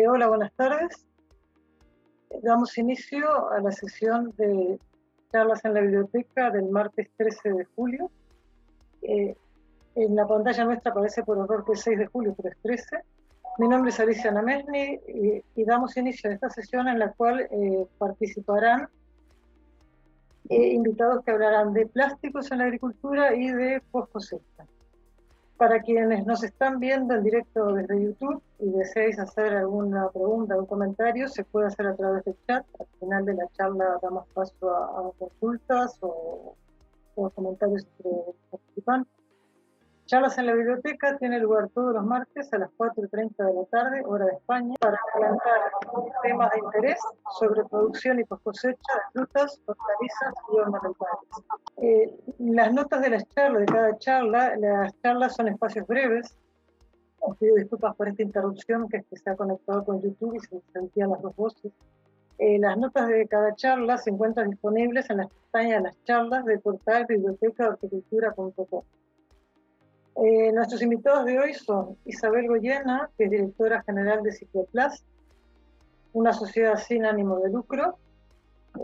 Eh, hola, buenas tardes. Damos inicio a la sesión de charlas en la biblioteca del martes 13 de julio. Eh, en la pantalla nuestra aparece por error que es 6 de julio, pero es 13. Mi nombre es Alicia Namesni y, damos inicio a esta sesión en la cual eh, participarán invitados que hablarán de plásticos en la agricultura y de post. Para quienes nos están viendo en directo desde YouTube y deseáis hacer alguna pregunta o comentario, se puede hacer a través del chat. Al final de la charla damos paso a, consultas o, o comentarios entre participantes. Charlas en la biblioteca tiene lugar todos los martes a las 4.30 de la tarde, hora de España, para plantear temas de interés sobre producción y post cosecha de frutas, hortalizas y ornamentales. Eh, las notas de las charlas, de cada charla, las charlas son espacios breves. Os pido disculpas por esta interrupción que, es que se ha conectado con YouTube y se sentían las dos voces. Eh, las notas de cada charla se encuentran disponibles en las pestañas de las charlas del portal bibliotecadeorticultura.com. Eh, nuestros invitados de hoy son Isabel Goyena, que es directora general de Cicloplast, una sociedad sin ánimo de lucro,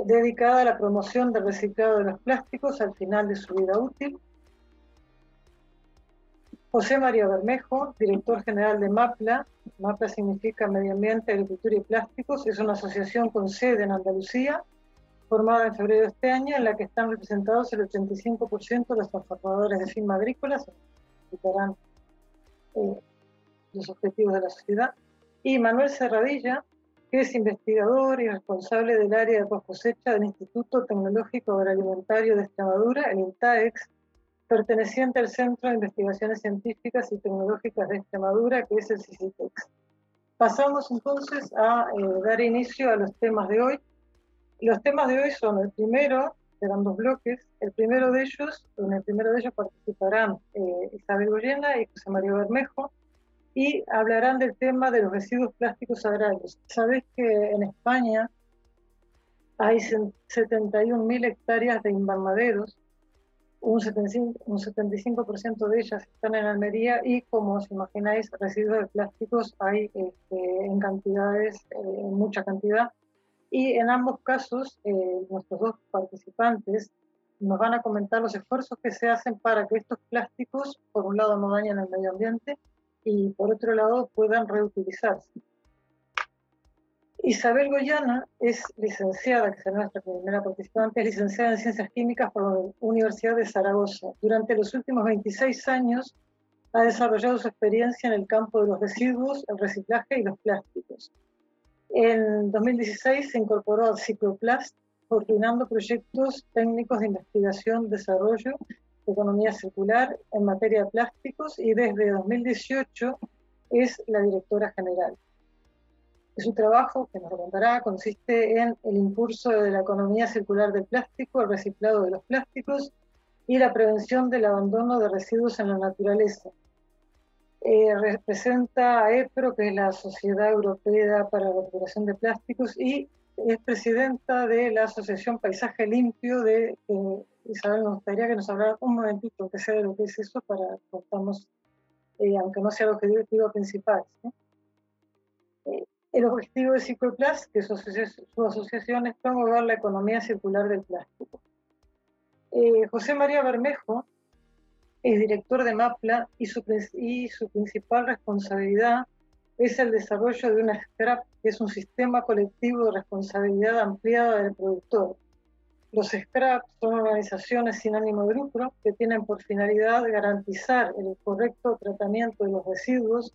dedicada a la promoción del reciclado de los plásticos al final de su vida útil. José María Bermejo, director general de MAPLA. MAPLA significa Medio Ambiente, Agricultura y Plásticos. Es una asociación con sede en Andalucía, formada en febrero de este año, en la que están representados el 85% de los transformadores de firma agrícolas eh, los objetivos de la sociedad. Y Manuel Serradilla, que es investigador y responsable del área de post cosecha del Instituto Tecnológico Agroalimentario de Extremadura, el INTAEX, perteneciente al Centro de Investigaciones Científicas y Tecnológicas de Extremadura, que es el CICITEX. Pasamos entonces a eh, dar inicio a los temas de hoy. Los temas de hoy son el primero, serán dos bloques. El primero de ellos, en el primero de ellos participarán eh, Isabel Goyena y José María Bermejo y hablarán del tema de los residuos plásticos agrarios. Sabés que en España hay 71.000 hectáreas de invernaderos, un 75%, un 75 de ellas están en Almería y como os imagináis, residuos de plásticos hay este, en cantidades, eh, en mucha cantidad, y en ambos casos, eh, nuestros dos participantes nos van a comentar los esfuerzos que se hacen para que estos plásticos, por un lado, no dañen el medio ambiente y por otro lado, puedan reutilizarse. Isabel Goyana es licenciada, que es nuestra primera participante, es licenciada en Ciencias Químicas por la Universidad de Zaragoza. Durante los últimos 26 años ha desarrollado su experiencia en el campo de los residuos, el reciclaje y los plásticos. En 2016 se incorporó al Cicloplast, coordinando proyectos técnicos de investigación, desarrollo, de economía circular en materia de plásticos y desde 2018 es la directora general. Su trabajo, que nos contará, consiste en el impulso de la economía circular del plástico, el reciclado de los plásticos y la prevención del abandono de residuos en la naturaleza, eh, representa a EPRO, que es la Sociedad Europea para la Recuperación de Plásticos, y es presidenta de la Asociación Paisaje Limpio de Isabel. Nos gustaría que nos hablara un momentito, que sea de lo que es eso, para contamos, eh, aunque no sea el objetivo principal. Eh, el objetivo de Cicloplast, que su, su asociación es promover la economía circular del plástico. José María Bermejo es director de MAPLA y su, y su principal responsabilidad es el desarrollo de una SCRAP, que es un sistema colectivo de responsabilidad ampliada del productor. Los SCRAP son organizaciones sin ánimo de lucro que tienen por finalidad garantizar el correcto tratamiento de los residuos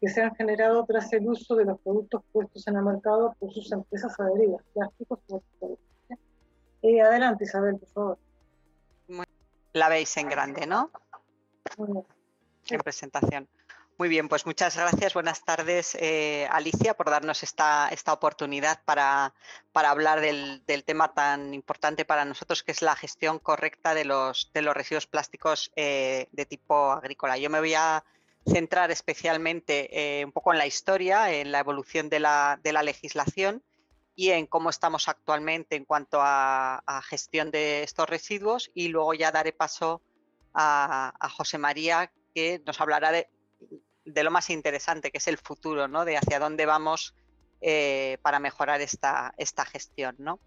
que se han generado tras el uso de los productos puestos en el mercado por sus empresas adheridas, plásticos o eh, Adelante, Isabel, por favor. La veis en grande, ¿no? En presentación. Muy bien, pues muchas gracias. Buenas tardes, eh, Alicia, por darnos esta, esta oportunidad para, hablar del, tema tan importante para nosotros, que es la gestión correcta de los, de los residuos plásticos eh, de tipo agrícola. Yo me voy a centrar especialmente eh, un poco en la historia, en la evolución de la, legislación y en cómo estamos actualmente en cuanto a, a gestión de estos residuos y luego ya daré paso a, José María, que nos hablará de lo más interesante, que es el futuro, ¿no? De hacia dónde vamos eh, para mejorar esta, esta gestión, ¿no?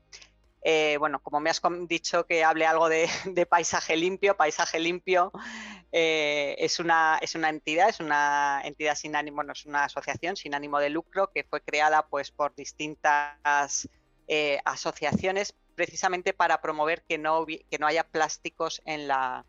Eh, bueno, como me has dicho que hable algo de, paisaje limpio, paisaje limpio eh, es, una, es una entidad, es una entidad sin ánimo, no es una asociación sin ánimo de lucro que fue creada pues por distintas asociaciones precisamente para promover que no, que no haya plásticos en la,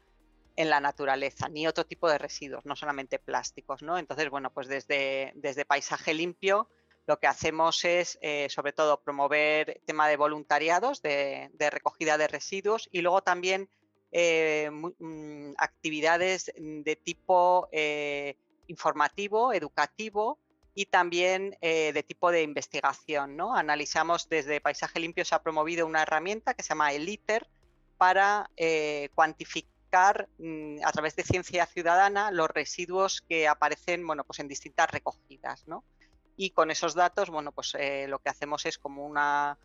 en la naturaleza, ni otro tipo de residuos, no solamente plásticos, ¿no? Entonces, bueno, pues desde, desde Paisaje Limpio lo que hacemos es, eh, sobre todo, promover tema de voluntariados, de, recogida de residuos y luego también eh, mm, actividades de tipo eh, informativo, educativo y también de tipo de investigación. ¿no? Analizamos desde Paisaje Limpio, se ha promovido una herramienta que se llama el ITER para cuantificar mm, a través de ciencia ciudadana los residuos que aparecen bueno, pues en distintas recogidas. ¿no? y con esos datos, bueno, pues eh, lo que hacemos es como una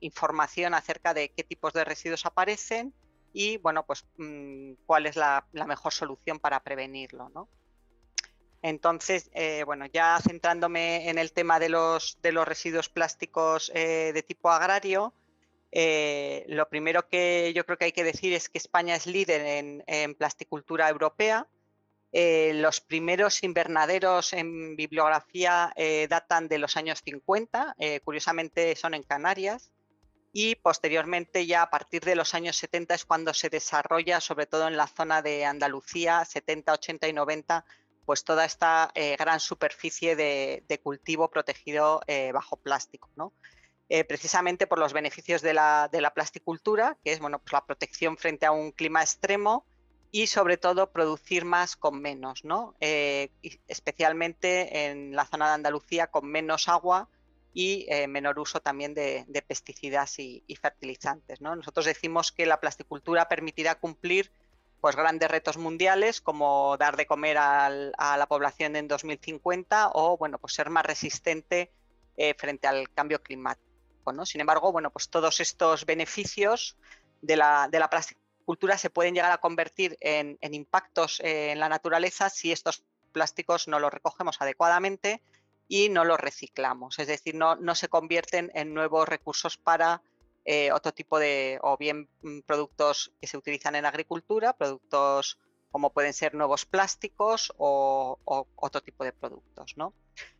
información acerca de qué tipos de residuos aparecen y, bueno, pues mm, cuál es la, mejor solución para prevenirlo, ¿no? Entonces, eh, bueno, ya centrándome en el tema de los, de los residuos plásticos eh, de tipo agrario, lo primero que yo creo que hay que decir es que España es líder en, plasticultura europea. Eh, los primeros invernaderos en bibliografía eh, datan de los años 50, eh, curiosamente son en Canarias, y posteriormente ya a partir de los años 70 es cuando se desarrolla, sobre todo en la zona de Andalucía, 70, 80 y 90, pues toda esta gran superficie de, cultivo protegido bajo plástico. Precisamente por los beneficios de la, de la plasticultura, que es bueno, pues la protección frente a un clima extremo, y sobre todo producir más con menos, ¿no? Eh, especialmente en la zona de Andalucía con menos agua y eh, menor uso también de, pesticidas y, fertilizantes. ¿no? Nosotros decimos que la plasticultura permitirá cumplir pues, grandes retos mundiales como dar de comer a la población en 2050 o bueno, pues ser más resistente eh, frente al cambio climático. Sin embargo, bueno, pues todos estos beneficios de la, de la plasticultura se pueden llegar a convertir en, impactos eh, en la naturaleza si estos plásticos no los recogemos adecuadamente y no los reciclamos. Es decir, no, se convierten en nuevos recursos para eh, otro tipo de, o bien mm, productos que se utilizan en agricultura, productos como pueden ser nuevos plásticos o, otro tipo de productos. ¿no?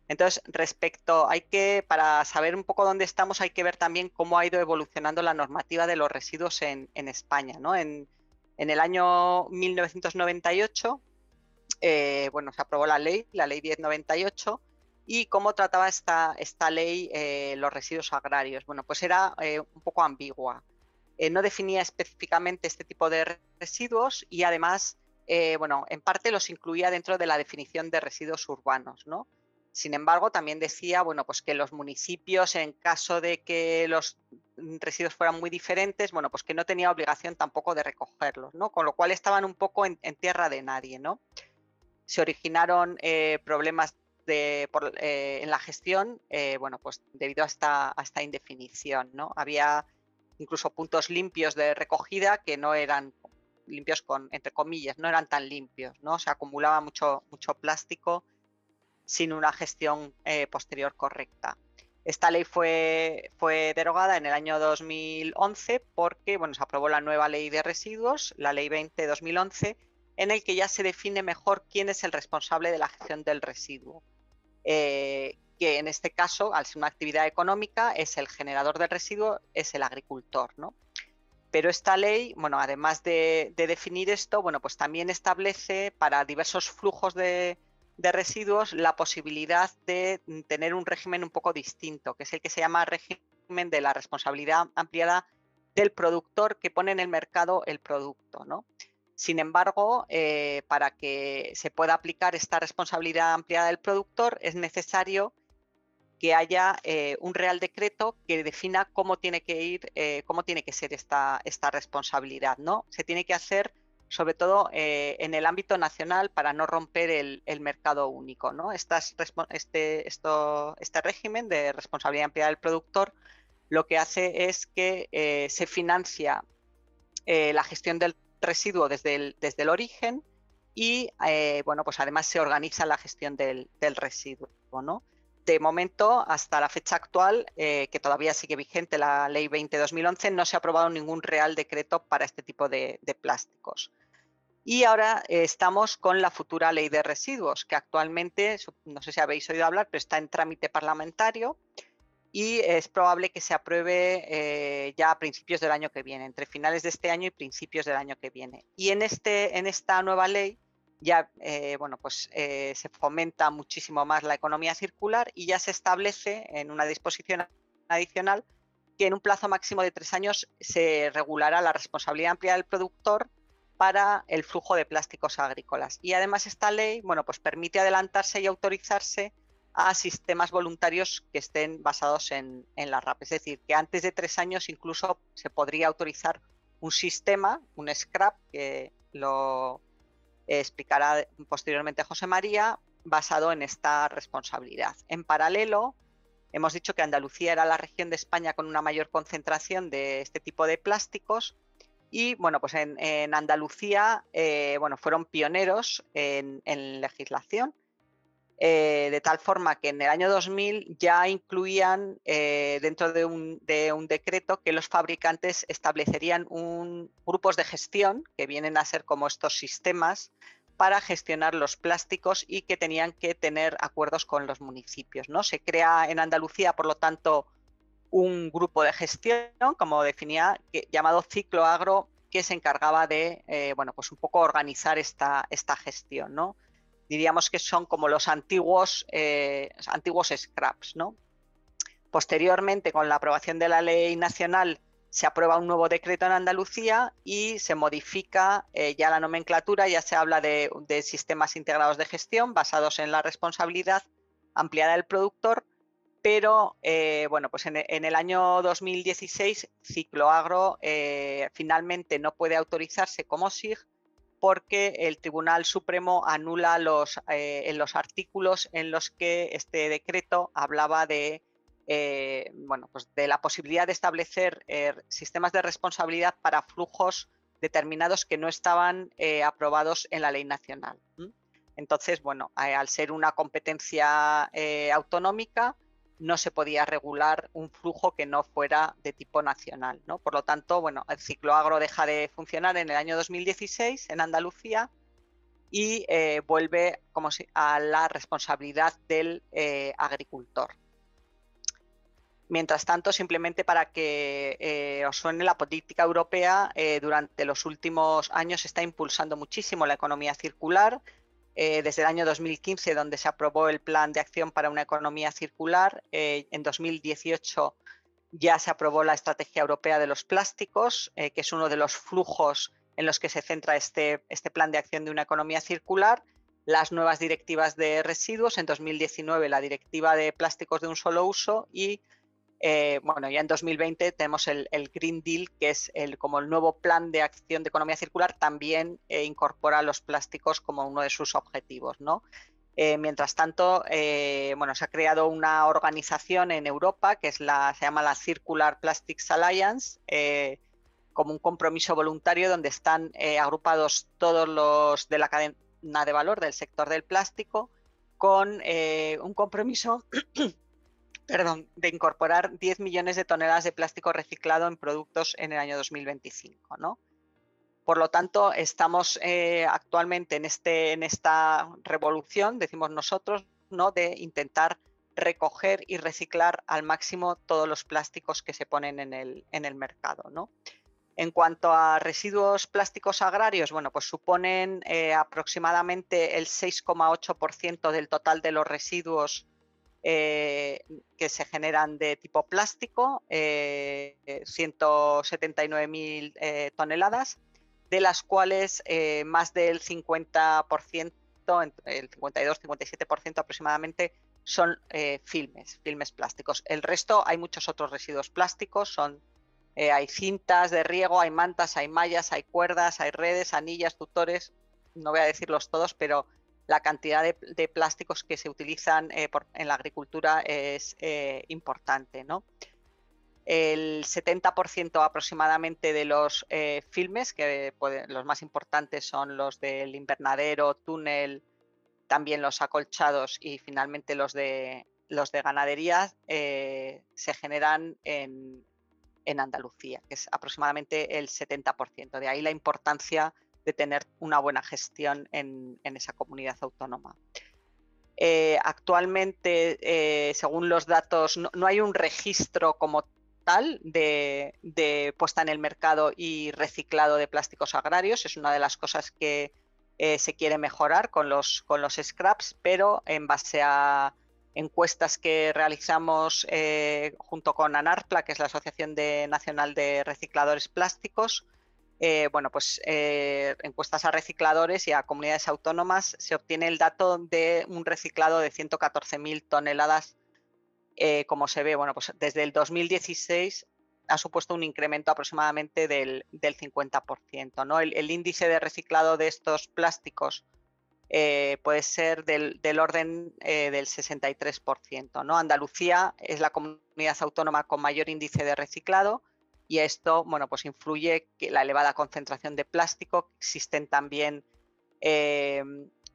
Entonces, respecto, hay que, para saber un poco dónde estamos, hay que ver también cómo ha ido evolucionando la normativa de los residuos en, España. ¿no? En, el año 1998, eh, bueno, se aprobó la ley, la ley 1098, y cómo trataba esta, esta ley eh, los residuos agrarios. Bueno, pues era eh, un poco ambigua. no definía específicamente este tipo de residuos y además eh, bueno, en parte los incluía dentro de la definición de residuos urbanos, ¿no? Sin embargo, también decía, bueno, pues que los municipios, en caso de que los residuos fueran muy diferentes, bueno, pues que no tenía obligación tampoco de recogerlos, ¿no? Con lo cual estaban un poco en, tierra de nadie, ¿no? Se originaron eh, problemas eh, en la gestión, bueno, pues debido a esta, a esta indefinición, ¿no? Había incluso puntos limpios de recogida que no eran limpios con, entre comillas, no eran tan limpios, ¿no? Se acumulaba mucho, mucho plástico sin una gestión eh, posterior correcta. Esta ley fue, fue derogada en el año 2011 porque bueno, se aprobó la nueva ley de residuos, la ley 20-2011, en el que ya se define mejor quién es el responsable de la gestión del residuo. Eh, que en este caso, al ser una actividad económica, es el generador del residuo, es el agricultor. ¿no? Pero esta ley, bueno, además de, definir esto, bueno, pues también establece para diversos flujos de, residuos la posibilidad de tener un régimen un poco distinto, que es el que se llama régimen de la responsabilidad ampliada del productor que pone en el mercado el producto, ¿no? Sin embargo, eh, para que se pueda aplicar esta responsabilidad ampliada del productor es necesario que haya eh, un real decreto que defina cómo tiene que ir, eh, cómo tiene que ser esta, esta responsabilidad, ¿no? Se tiene que hacer sobre todo eh, en el ámbito nacional para no romper el, mercado único. ¿no? Estas, este, este régimen de responsabilidad ampliada del productor lo que hace es que se financia la gestión del residuo desde el, desde el origen y bueno, pues además se organiza la gestión del, del residuo. ¿no? De momento, hasta la fecha actual, eh, que todavía sigue vigente la Ley 20-2011, no se ha aprobado ningún real decreto para este tipo de, plásticos. Y ahora eh, estamos con la futura Ley de Residuos, que actualmente, no sé si habéis oído hablar, pero está en trámite parlamentario y es probable que se apruebe eh, ya a principios del año que viene, entre finales de este año y principios del año que viene. Y en, este, en esta nueva ley ya eh, bueno, pues, eh, se fomenta muchísimo más la economía circular y ya se establece en una disposición adicional que en un plazo máximo de tres años se regulará la responsabilidad amplia del productor para el flujo de plásticos agrícolas. Y además esta ley bueno, pues permite adelantarse y autorizarse a sistemas voluntarios que estén basados en, en la RAP. Es decir, que antes de tres años incluso se podría autorizar un sistema, un scrap, que lo, explicará posteriormente José María, basado en esta responsabilidad. En paralelo, hemos dicho que Andalucía era la región de España con una mayor concentración de este tipo de plásticos y bueno, pues en, Andalucía eh, bueno, fueron pioneros en legislación eh, de tal forma que en el año 2000 ya incluían eh, dentro de un, decreto que los fabricantes establecerían un, grupos de gestión, que vienen a ser como estos sistemas, para gestionar los plásticos y que tenían que tener acuerdos con los municipios. ¿no? Se crea en Andalucía, por lo tanto, un grupo de gestión, como definía, llamado Ciclo Agro, que se encargaba de, eh, bueno, pues un poco organizar esta, esta gestión, ¿no? Diríamos que son como los antiguos, eh, antiguos scraps. ¿no? Posteriormente, con la aprobación de la ley nacional, se aprueba un nuevo decreto en Andalucía y se modifica eh, ya la nomenclatura, ya se habla de, sistemas integrados de gestión basados en la responsabilidad ampliada del productor, pero eh, bueno, pues en, en, el año 2016 Cicloagro finalmente no puede autorizarse como SIG porque el Tribunal Supremo anula los, eh, en los artículos en los que este decreto hablaba de, eh, bueno, pues de la posibilidad de establecer eh, sistemas de responsabilidad para flujos determinados que no estaban aprobados en la ley nacional. Entonces, bueno, al ser una competencia autonómica, no se podía regular un flujo que no fuera de tipo nacional. ¿no? Por lo tanto, bueno, el ciclo agro deja de funcionar en el año 2016 en Andalucía y eh, vuelve como a la responsabilidad del eh, agricultor. Mientras tanto, simplemente para que eh, os suene, la política europea durante los últimos años está impulsando muchísimo la economía circular, eh, desde el año 2015, donde se aprobó el Plan de Acción para una Economía Circular. Eh, en 2018 ya se aprobó la Estrategia Europea de los Plásticos, eh, que es uno de los flujos en los que se centra este, este Plan de Acción de una Economía Circular. Las nuevas directivas de residuos, en 2019 la Directiva de Plásticos de un solo uso y eh, bueno, ya en 2020 tenemos el, Green Deal, que es el, como el nuevo plan de acción de economía circular, también eh, incorpora los plásticos como uno de sus objetivos, ¿no? Eh, mientras tanto, bueno, se ha creado una organización en Europa que se llama la Circular Plastics Alliance, como un compromiso voluntario donde están agrupados todos los de la cadena de valor del sector del plástico con un compromiso perdón, de incorporar 10 millones de toneladas de plástico reciclado en productos en el año 2025. ¿no? Por lo tanto, estamos eh, actualmente en, este, en esta revolución, decimos nosotros, ¿no? de intentar recoger y reciclar al máximo todos los plásticos que se ponen en el, en el mercado. ¿no? En cuanto a residuos plásticos agrarios, bueno, pues suponen eh, aproximadamente el 6,8% del total de los residuos eh, que se generan de tipo plástico, 179.000 eh, eh, toneladas, de las cuales más del 50%, el 52-57% aproximadamente, son filmes, filmes plásticos. El resto hay muchos otros residuos plásticos, son hay cintas de riego, hay mantas, hay mallas, hay cuerdas, hay redes, anillas, tutores, no voy a decirlos todos, pero la cantidad de, plásticos que se utilizan eh, en la agricultura es eh, importante. el 70% aproximadamente de los eh, filmes, que los más importantes son los del invernadero, túnel, también los acolchados y finalmente los de, los de ganadería, se generan en, Andalucía, que es aproximadamente el 70%. De ahí la importancia de tener una buena gestión en, esa comunidad autónoma. Eh, actualmente, según los datos, no, hay un registro como de, puesta en el mercado y reciclado de plásticos agrarios. Es una de las cosas que eh, se quiere mejorar con los, con los scraps, pero en base a encuestas que realizamos eh, junto con ANARPLA, que es la Asociación Nacional de Recicladores Plásticos, eh, bueno, pues encuestas a recicladores y a comunidades autónomas, se obtiene el dato de un reciclado de 114.000 toneladas eh, como se ve, bueno, pues desde el 2016 ha supuesto un incremento aproximadamente del, 50%. ¿no? El, índice de reciclado de estos plásticos eh, puede ser del, orden eh, del 63%. ¿no? Andalucía es la comunidad autónoma con mayor índice de reciclado y esto bueno, pues influye que la elevada concentración de plástico. Existen también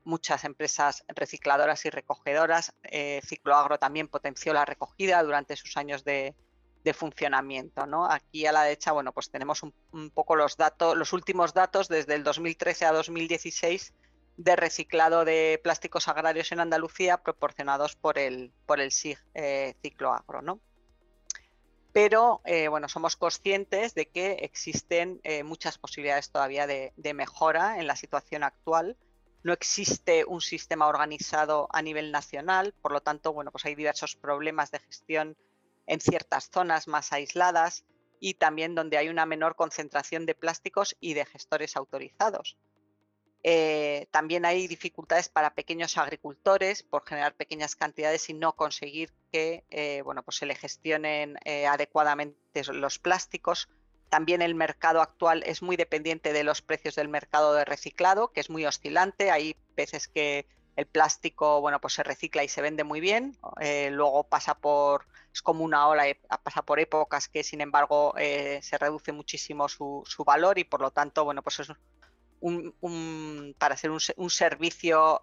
muchas empresas recicladoras y recogedoras. Eh, Cicloagro también potenció la recogida durante sus años de, funcionamiento. ¿no? Aquí a la derecha, bueno, pues tenemos un, poco los datos, los últimos datos desde el 2013 a 2016 de reciclado de plásticos agrarios en Andalucía proporcionados por el, por el SIG eh, Cicloagro. ¿no? Pero eh, bueno, somos conscientes de que existen muchas posibilidades todavía de, mejora en la situación actual no existe un sistema organizado a nivel nacional, por lo tanto, bueno, pues hay diversos problemas de gestión en ciertas zonas más aisladas y también donde hay una menor concentración de plásticos y de gestores autorizados. Eh, también hay dificultades para pequeños agricultores por generar pequeñas cantidades y no conseguir que eh, bueno, pues se le gestionen eh, adecuadamente los plásticos. También el mercado actual es muy dependiente de los precios del mercado de reciclado, que es muy oscilante. Hay veces que el plástico, bueno, pues se recicla y se vende muy bien. Luego pasa por, es como una ola, pasa por épocas que, sin embargo, se reduce muchísimo su, valor y, por lo tanto, bueno, pues es para ser un, servicio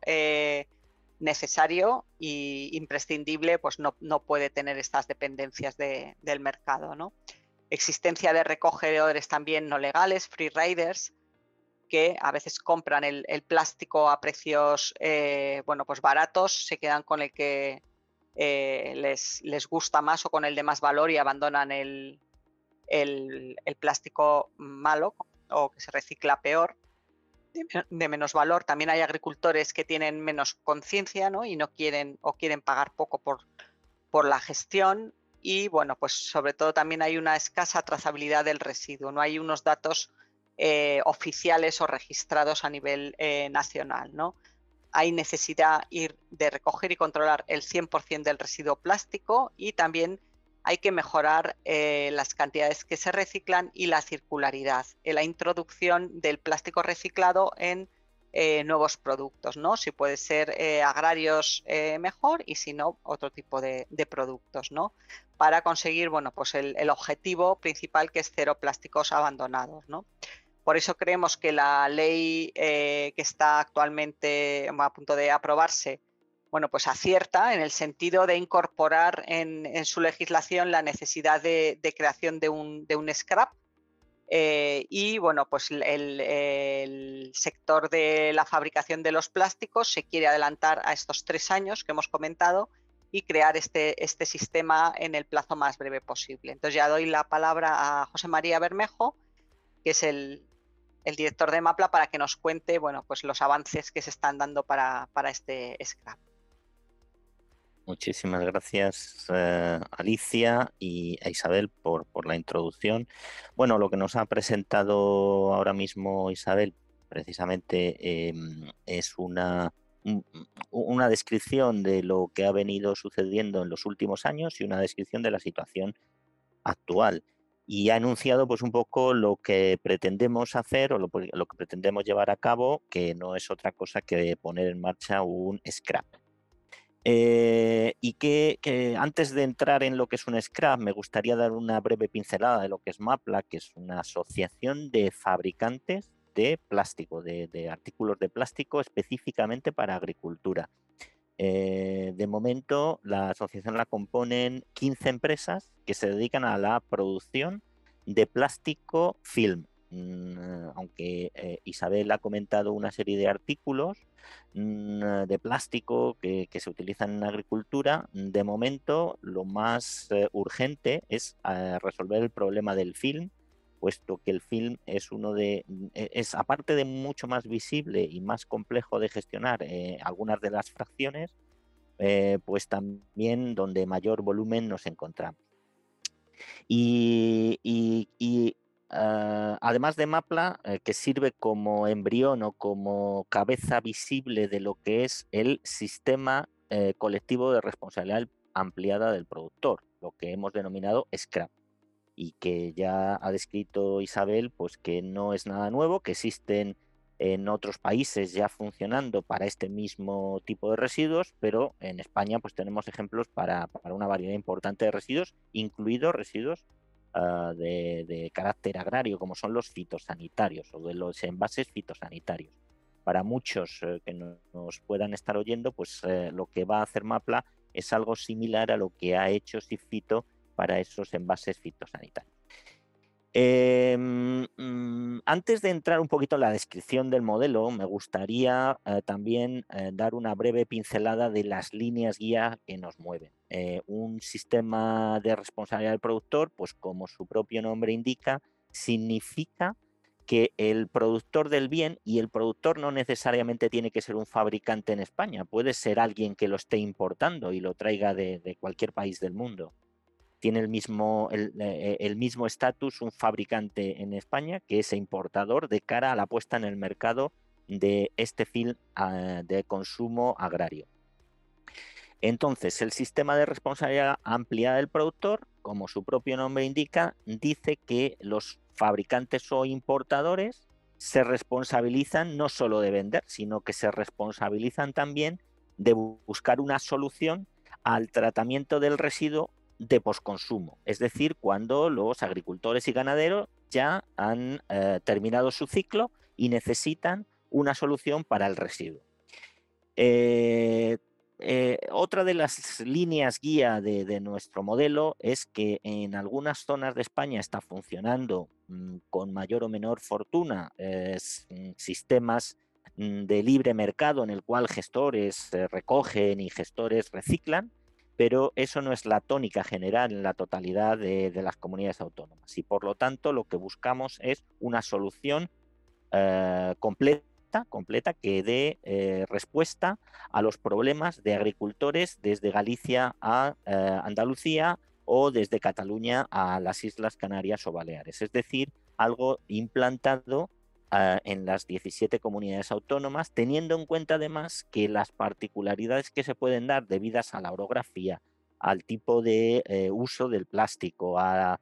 necesario e imprescindible, pues no, puede tener estas dependencias del mercado, ¿no? existencia de recogedores también no legales, free riders, que a veces compran el, plástico a precios eh, bueno, pues baratos, se quedan con el que eh, les, gusta más o con el de más valor y abandonan el, plástico malo o que se recicla peor, de, menos valor. También hay agricultores que tienen menos conciencia ¿no? y no quieren o quieren pagar poco por, por la gestión y bueno, pues sobre todo también hay una escasa trazabilidad del residuo, no hay unos datos eh, oficiales o registrados a nivel eh, nacional, ¿no? Hay necesidad ir de recoger y controlar el 100% del residuo plástico y también hay que mejorar eh, las cantidades que se reciclan y la circularidad, la introducción del plástico reciclado en eh, nuevos productos, ¿no? Si puede ser eh, agrarios eh, mejor y si no, otro tipo de, productos, ¿no? Para conseguir, bueno, pues el, objetivo principal que es cero plásticos abandonados, ¿no? Por eso creemos que la ley que está actualmente a punto de aprobarse, bueno, pues acierta en el sentido de incorporar en, su legislación la necesidad de, creación de un, de un scrap, eh, y bueno, pues el, sector de la fabricación de los plásticos se quiere adelantar a estos tres años que hemos comentado y crear este, este sistema en el plazo más breve posible. Entonces ya doy la palabra a José María Bermejo, que es el, director de MAPLA, para que nos cuente bueno, pues los avances que se están dando para, para este scrap. Muchísimas gracias eh, Alicia y a Isabel por, por, la introducción. Bueno, lo que nos ha presentado ahora mismo Isabel precisamente em, es una, una descripción de lo que ha venido sucediendo en los últimos años y una descripción de la situación actual. Y ha enunciado pues un poco lo que pretendemos hacer o lo, lo que pretendemos llevar a cabo, que no es otra cosa que poner en marcha un scrap Eh, y que, antes de entrar en lo que es un scrap, me gustaría dar una breve pincelada de lo que es MAPLA, que es una asociación de fabricantes de plástico, de, artículos de plástico específicamente para agricultura. Eh, de momento, la asociación la componen 15 empresas que se dedican a la producción de plástico film, aunque eh, Isabel ha comentado una serie de artículos mm, de plástico que, se utilizan en agricultura, de momento lo más eh, urgente es eh, resolver el problema del film, puesto que el film es uno de, mm, e, es aparte de mucho más visible y más complejo de gestionar algunas de las fracciones, pues también donde mayor volumen nos encontramos. y, Ah, además de MAPLA, eh, que sirve como embrión o como cabeza visible de lo que es el sistema eh, colectivo de responsabilidad ampliada del productor, lo que hemos denominado SCRAP, y que ya ha descrito Isabel, pues que no es nada nuevo, que existen en otros países ya funcionando para este mismo tipo de residuos, pero en España pues tenemos ejemplos para, para una variedad importante de residuos, incluidos residuos Ah, de, carácter agrario, como son los fitosanitarios o de los envases fitosanitarios. Para muchos eh, que nos puedan estar oyendo, pues eh, lo que va a hacer MAPLA es algo similar a lo que ha hecho SIFITO para esos envases fitosanitarios. Em, mm, antes de entrar un poquito en la descripción del modelo, me gustaría eh, también eh, dar una breve pincelada de las líneas guía que nos mueven. Eh, un sistema de responsabilidad del productor, pues como su propio nombre indica, significa que el productor del bien, y el productor no necesariamente tiene que ser un fabricante en España, puede ser alguien que lo esté importando y lo traiga de cualquier país del mundo tiene el mismo eh, el, mismo estatus un fabricante en España que es importador de cara a la puesta en el mercado de este film ah, de consumo agrario. Entonces, el sistema de responsabilidad ampliada del productor, como su propio nombre indica, dice que los fabricantes o importadores se responsabilizan no solo de vender, sino que se responsabilizan también de buscar una solución al tratamiento del residuo de posconsumo, es decir, cuando los agricultores y ganaderos ya han eh, terminado su ciclo y necesitan una solución para el residuo. Eh, eh, otra de las líneas guía de, nuestro modelo es que en algunas zonas de España está funcionando mm, con mayor o menor fortuna mm, sistemas mm, de libre mercado en el cual gestores recogen y gestores reciclan pero eso no es la tónica general en la totalidad de, las comunidades autónomas. Y por lo tanto, lo que buscamos es una solución eh, completa, completa que dé eh, respuesta a los problemas de agricultores desde Galicia a eh, Andalucía o desde Cataluña a las Islas Canarias o Baleares. Es decir, algo implantado en las 17 comunidades autónomas, teniendo en cuenta además que las particularidades que se pueden dar debidas a la orografía, al tipo de eh, uso del plástico, a,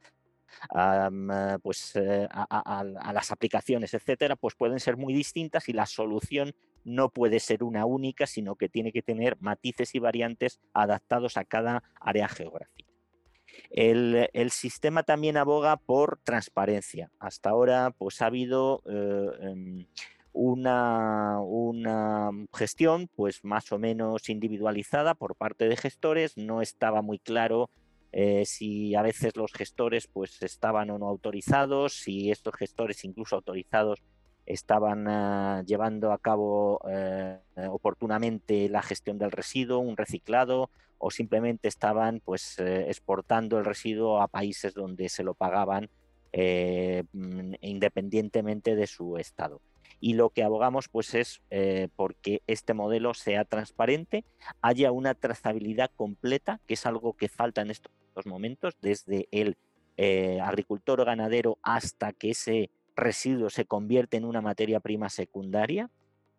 pues, eh, a, las aplicaciones, etcétera, pues pueden ser muy distintas y la solución no puede ser una única, sino que tiene que tener matices y variantes adaptados a cada área geográfica. El, sistema también aboga por transparencia. Hasta ahora pues, ha habido eh, em, una, gestión pues, más o menos individualizada por parte de gestores. No estaba muy claro eh, si a veces los gestores pues, estaban o no autorizados, si estos gestores incluso autorizados estaban ah, llevando a cabo eh, oportunamente la gestión del residuo, un reciclado, o simplemente estaban pues eh, exportando el residuo a países donde se lo pagaban eh, mm, independientemente de su estado. Y lo que abogamos pues es porque este modelo sea transparente, haya una trazabilidad completa, que es algo que falta en estos momentos, desde el agricultor o ganadero hasta que ese residuo se convierte en una materia prima secundaria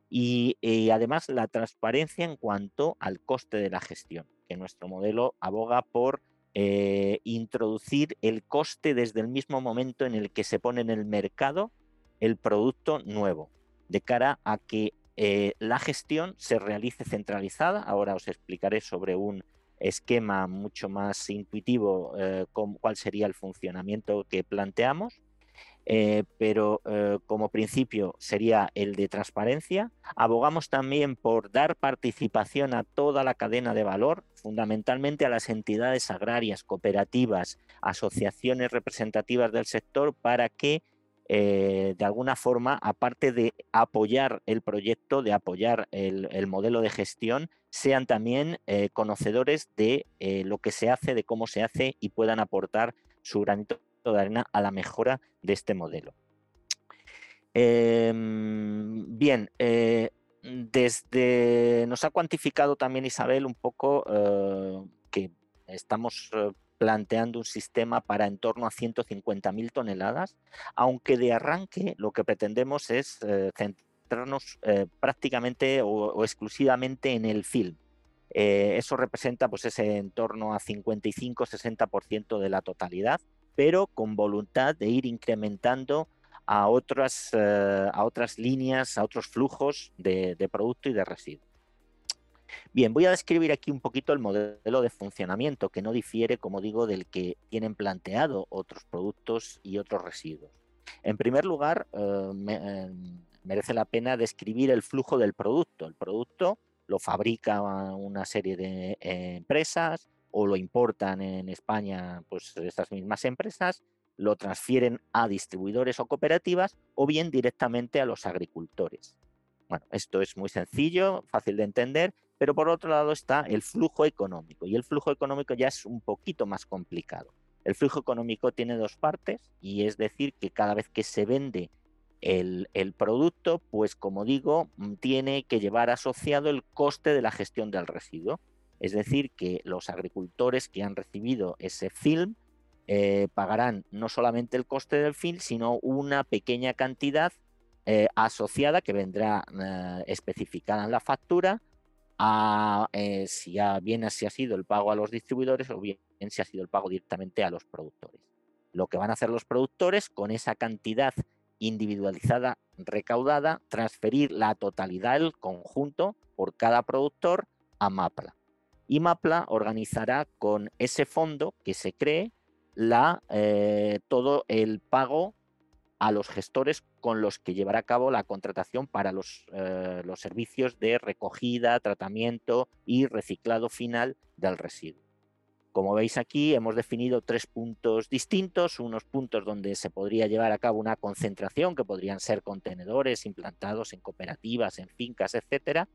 y, además la transparencia en cuanto al coste de la gestión, que nuestro modelo aboga por eh, introducir el coste desde el mismo momento en el que se pone en el mercado el producto nuevo, de cara a que eh, la gestión se realice centralizada. Ahora os explicaré sobre un esquema mucho más intuitivo eh, cuál sería el funcionamiento que planteamos. Eh, pero como principio sería el de transparencia. Abogamos también por dar participación a toda la cadena de valor, fundamentalmente a las entidades agrarias, cooperativas, asociaciones representativas del sector, para que eh, de alguna forma, aparte de apoyar el proyecto, de apoyar el, modelo de gestión, sean también eh, conocedores de eh, lo que se hace, de cómo se hace y puedan aportar su granito de arena a la mejora de este modelo. Em, bien, desde nos ha cuantificado también Isabel un poco que estamos planteando un sistema para en torno a 150.000 toneladas, aunque de arranque lo que pretendemos es eh, centrarnos eh, prácticamente o, exclusivamente en el film. Eh, eso representa pues ese en torno a 55-60% de la totalidad, pero con voluntad de ir incrementando a otras, a otras líneas, a otros flujos de, producto y de residuos. Bien, voy a describir aquí un poquito el modelo de funcionamiento, que no difiere, como digo, del que tienen planteado otros productos y otros residuos. En primer lugar, eh, eh, merece la pena describir el flujo del producto. El producto lo fabrica una serie de eh, empresas o lo importan en España pues estas mismas empresas, lo transfieren a distribuidores o cooperativas o bien directamente a los agricultores. Bueno, esto es muy sencillo, fácil de entender pero por otro lado está el flujo económico y el flujo económico ya es un poquito más complicado. El flujo económico tiene dos partes y es decir que cada vez que se vende el, producto, pues como digo, mm, tiene que llevar asociado el coste de la gestión del residuo. Es decir, que los agricultores que han recibido ese film eh, pagarán no solamente el coste del film, sino una pequeña cantidad eh, asociada que vendrá eh, especificada en la factura eh, si ya bien ha sido el pago a los distribuidores o bien si ha sido el pago directamente a los productores. Lo que van a hacer los productores con esa cantidad individualizada recaudada, transferir la totalidad del conjunto por cada productor a MAPLA. Y MAPLA organizará con ese fondo que se cree la, eh, todo el pago a los gestores con los que llevará a cabo la contratación para los, eh, los servicios de recogida, tratamiento y reciclado final del residuo. Como veis aquí hemos definido tres puntos distintos, unos puntos donde se podría llevar a cabo una concentración, que podrían ser contenedores implantados en cooperativas, en fincas, etcétera,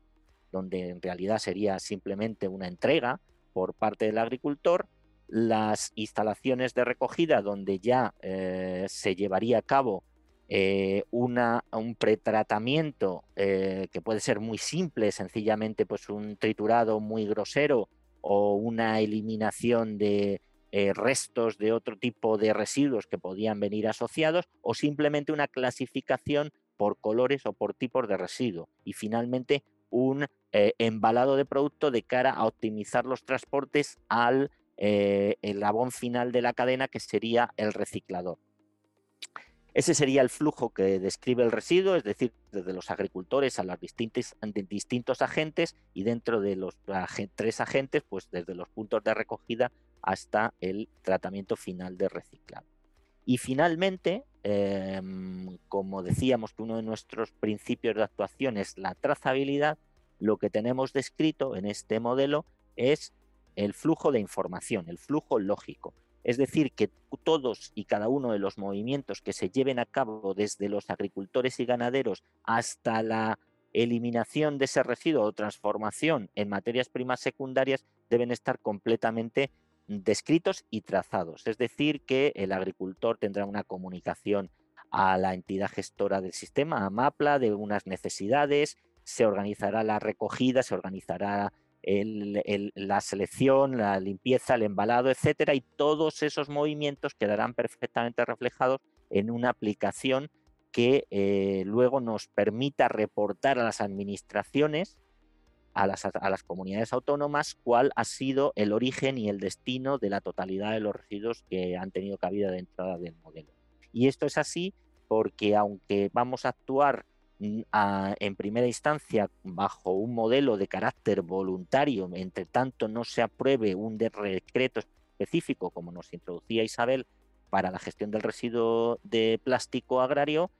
donde en realidad sería simplemente una entrega por parte del agricultor, las instalaciones de recogida donde ya eh, se llevaría a cabo eh, una, un pretratamiento eh, que puede ser muy simple, sencillamente pues un triturado muy grosero o una eliminación de restos de otro tipo de residuos que podían venir asociados o simplemente una clasificación por colores o por tipos de residuo. Y finalmente un embalado de producto de cara a optimizar los transportes al eh, el labón final de la cadena que sería el reciclador. Ese sería el flujo que describe el residuo, es decir, desde los agricultores a los distintos, distintos agentes y dentro de los tres agentes, pues desde los puntos de recogida hasta el tratamiento final de reciclado. Y finalmente, em, como decíamos que uno de nuestros principios de actuación es la trazabilidad, lo que tenemos descrito en este modelo es el flujo de información, el flujo lógico. Es decir, que todos y cada uno de los movimientos que se lleven a cabo desde los agricultores y ganaderos hasta la eliminación de ese residuo o transformación en materias primas secundarias deben estar completamente descritos y trazados. Es decir, que el agricultor tendrá una comunicación a la entidad gestora del sistema, a MAPLA, de unas necesidades, se organizará la recogida, se organizará la selección, la limpieza, el embalado, etcétera, y todos esos movimientos quedarán perfectamente reflejados en una aplicación que eh, luego nos permita reportar a las administraciones, a las, a las comunidades autónomas, cuál ha sido el origen y el destino de la totalidad de los residuos que han tenido cabida dentro del modelo. Y esto es así porque aunque vamos a actuar mm, en primera instancia bajo un modelo de carácter voluntario, entre tanto no se apruebe un decreto específico como nos introducía Isabel para la gestión del residuo de plástico agrario,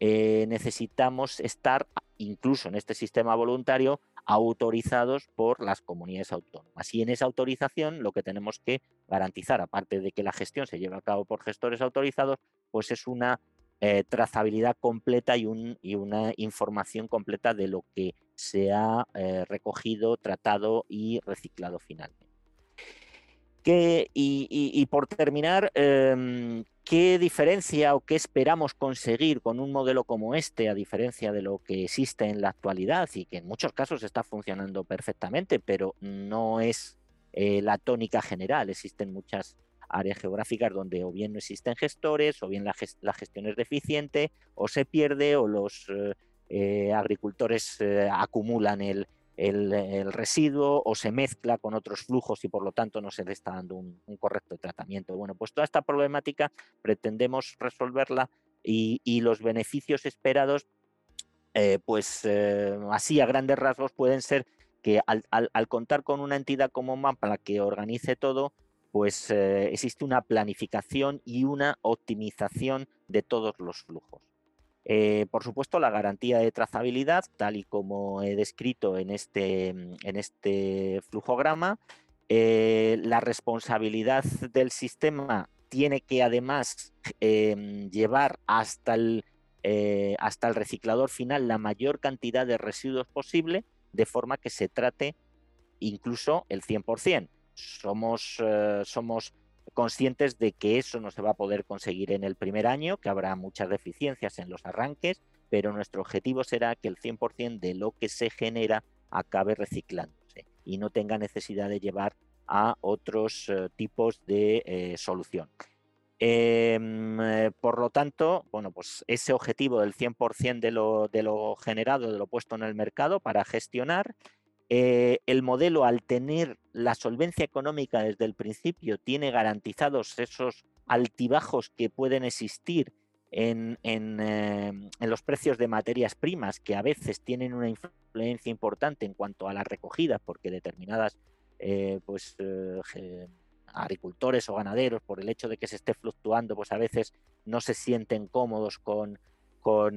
eh, necesitamos estar, incluso en este sistema voluntario, autorizados por las comunidades autónomas. Y en esa autorización lo que tenemos que garantizar, aparte de que la gestión se lleve a cabo por gestores autorizados, pues es una eh, trazabilidad completa y, una información completa de lo que se ha eh, recogido, tratado y reciclado finalmente. y, por terminar, em, ¿qué diferencia o qué esperamos conseguir con un modelo como este, a diferencia de lo que existe en la actualidad y que en muchos casos está funcionando perfectamente, pero no es eh, la tónica general? Existen muchas áreas geográficas donde o bien no existen gestores, o bien la, gestión es deficiente, o se pierde, o los eh, eh, agricultores eh, acumulan el, residuo o se mezcla con otros flujos y por lo tanto no se le está dando un, correcto tratamiento. Bueno, pues toda esta problemática pretendemos resolverla y, los beneficios esperados, pues así a grandes rasgos pueden ser que al, contar con una entidad como MAPA que organice todo, pues eh, existe una planificación y una optimización de todos los flujos. Eh, por supuesto, la garantía de trazabilidad, tal y como he descrito en este, en este flujograma, eh, la responsabilidad del sistema tiene que además em, llevar hasta el, hasta el reciclador final la mayor cantidad de residuos posible, de forma que se trate incluso el 100% somos, eh, somos conscientes de que eso no se va a poder conseguir en el primer año, que habrá muchas deficiencias en los arranques, pero nuestro objetivo será que el 100% de lo que se genera acabe reciclándose y no tenga necesidad de llevar a otros eh, tipos de eh, solución. Em, por lo tanto, bueno, pues ese objetivo del 100% de lo, de lo generado, de lo puesto en el mercado para gestionar, eh, el modelo, al tener la solvencia económica desde el principio, tiene garantizados esos altibajos que pueden existir en, eh, los precios de materias primas, que a veces tienen una influencia importante en cuanto a la recogida, porque determinadas eh, pues, agricultores o ganaderos, por el hecho de que se esté fluctuando, pues a veces no se sienten cómodos con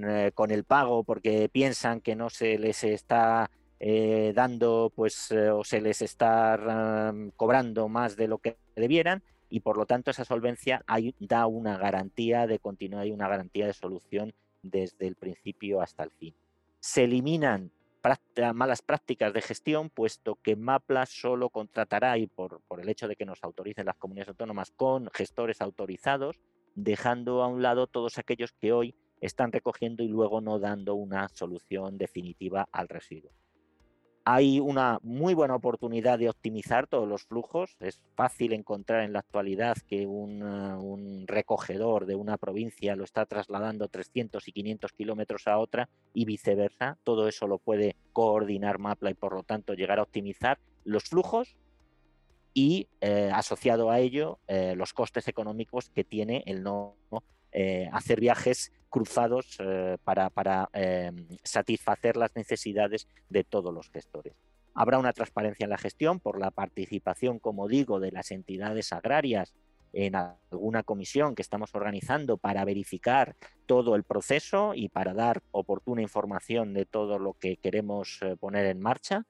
el pago porque piensan que no se les está eh, dando, pues, eh, o se les está cobrando más de lo que debieran y por lo tanto esa solvencia da una garantía de continuidad y una garantía de solución desde el principio hasta el fin. Se eliminan malas prácticas de gestión, puesto que MAPLA solo contratará, y por, por el hecho de que nos autoricen las comunidades autónomas, con gestores autorizados, dejando a un lado todos aquellos que hoy están recogiendo y luego no dando una solución definitiva al residuo. Hay una muy buena oportunidad de optimizar todos los flujos. Es fácil encontrar en la actualidad que un, eh, recogedor de una provincia lo está trasladando 300 y 500 kilómetros a otra y viceversa. Todo eso lo puede coordinar Mapla y por lo tanto llegar a optimizar los flujos y eh, asociado a ello eh, los costes económicos que tiene el no hacer viajes cruzados eh, para, em, satisfacer las necesidades de todos los gestores. Habrá una transparencia en la gestión por la participación, como digo, de las entidades agrarias en alguna comisión que estamos organizando para verificar todo el proceso y para dar oportuna información de todo lo que queremos eh, poner en marcha.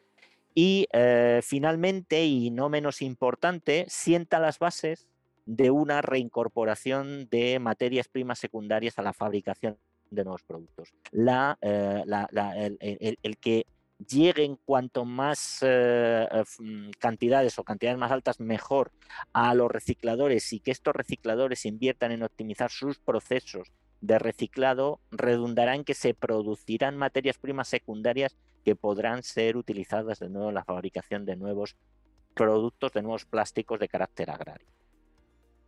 Y eh, finalmente, y no menos importante, sienta las bases de una reincorporación de materias primas secundarias a la fabricación de nuevos productos. Eh, el, que lleguen cuanto más eh, eh, mm, cantidades o cantidades más altas mejor a los recicladores y que estos recicladores inviertan en optimizar sus procesos de reciclado redundará en que se producirán materias primas secundarias que podrán ser utilizadas de nuevo en la fabricación de nuevos productos, de nuevos plásticos de carácter agrario.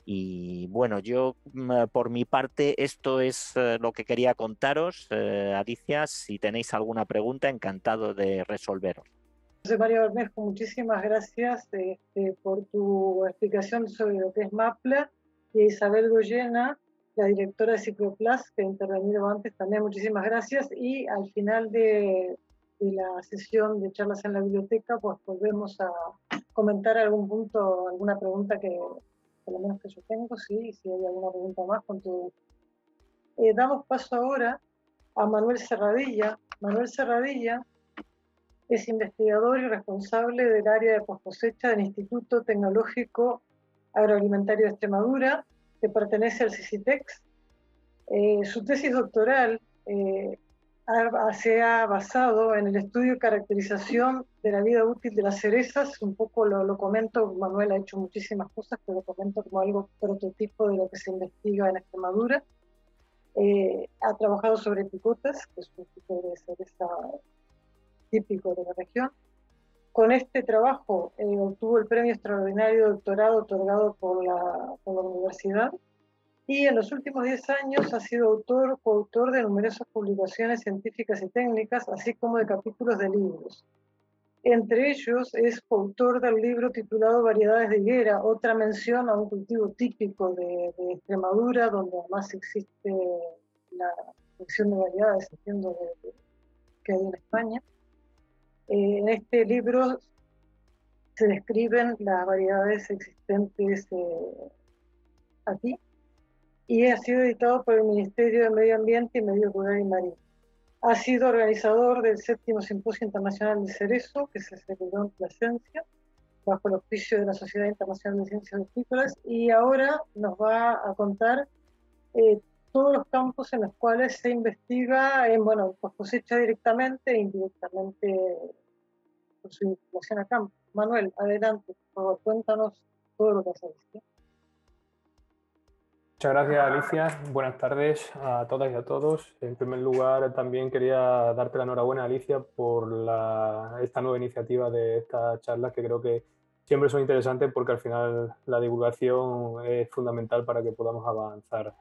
Y bueno, yo mm, por mi parte esto es eh, lo que quería contaros. Eh, Alicia, si tenéis alguna pregunta, encantado de resolveros. José María Bermejo, muchísimas gracias este, por tu explicación sobre lo que es MAPLA y Isabel Goyena la directora de Cicloplas, que ha intervenido antes, también muchísimas gracias. Y al final de, de la sesión de charlas en la biblioteca, pues volvemos a comentar algún punto, alguna pregunta que, por lo menos que yo tengo, sí, si hay alguna pregunta más, con tu... Eh, damos paso ahora a Manuel Serradilla. Manuel Serradilla es investigador y responsable del área de cosecha del Instituto Tecnológico Agroalimentario de Extremadura, que pertenece al CICITEX. Eh, su tesis doctoral eh, se ha basado en el estudio y caracterización de la vida útil de las cerezas. Un poco lo, lo, comento, Manuel ha hecho muchísimas cosas, pero lo comento como algo prototipo de lo que se investiga en Extremadura. Eh, ha trabajado sobre picotas, que es un tipo de cereza típico de la región. Con este trabajo eh, obtuvo el premio extraordinario doctorado otorgado por la, por la universidad y en los últimos 10 años ha sido autor coautor de numerosas publicaciones científicas y técnicas, así como de capítulos de libros. Entre ellos es coautor del libro titulado Variedades de higuera, otra mención a un cultivo típico de, Extremadura, donde además existe la colección de variedades, entiendo, que hay en España. Eh, en este libro se describen las variedades existentes eh, aquí y ha sido editado por el Ministerio de Medio Ambiente y Medio Rural y Marino. Ha sido organizador del séptimo Simposio Internacional de Cerezo, que se celebró en Plasencia, bajo el auspicio de la Sociedad Internacional de Ciencias Hortícolas, y ahora nos va a contar eh, todos los campos en los cuales se investiga en, bueno, pues cosecha directamente e indirectamente por su investigación a campo. Manuel, adelante, por favor, cuéntanos todo lo que visto. Muchas gracias, Alicia. Buenas tardes a todas y a todos. En primer lugar, también quería darte la enhorabuena, Alicia, por esta nueva iniciativa de estas charlas que creo que siempre son interesantes porque al final la divulgación es fundamental para que podamos avanzar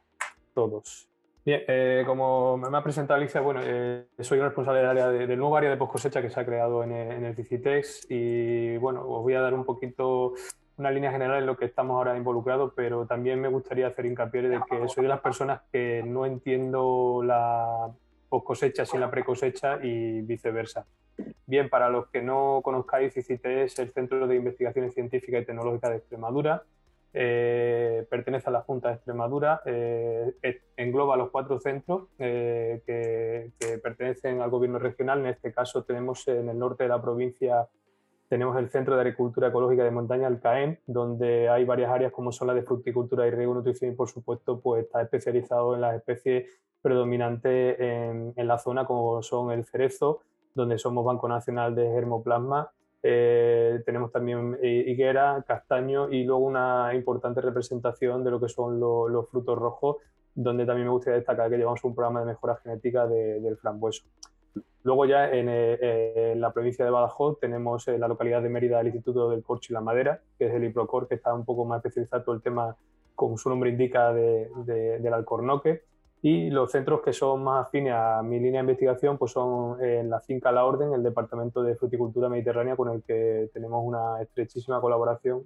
todos. Bien, eh, como me ha presentado Alicia, bueno, eh, soy responsable del, área del nuevo área de post cosecha que se ha creado en el, en el y bueno, os voy a dar un poquito una línea general en lo que estamos ahora involucrados, pero también me gustaría hacer hincapié de que soy de las personas que no entiendo la post cosecha sin la pre cosecha y viceversa. Bien, para los que no conozcáis, CICITE es el Centro de Investigaciones Científicas y Tecnológicas de Extremadura. Eh, pertenece a la Junta de Extremadura, eh, engloba los cuatro centros eh, que pertenecen al gobierno regional. En este caso tenemos en el norte de la provincia tenemos el Centro de Agricultura Ecológica de Montaña, el CAEM, donde hay varias áreas como son las de fruticultura y riego, nutrición y por supuesto pues está especializado en las especies predominantes en, la zona como son el cerezo, donde somos Banco Nacional de Germoplasma. Eh, tenemos también eh, higuera, castaño y luego una importante representación de lo que son los frutos rojos, donde también me gustaría destacar que llevamos un programa de mejora genética del frambueso. Luego ya eh, en, la provincia de Badajoz tenemos en la localidad de Mérida el Instituto del Corcho y la Madera, que es el IPROCOR, que está un poco más especializado en todo el tema, como su nombre indica, del alcornoque. Y los centros que son más afines a mi línea de investigación pues son en la finca La Orden, el Departamento de Fruticultura Mediterránea, con el que tenemos una estrechísima colaboración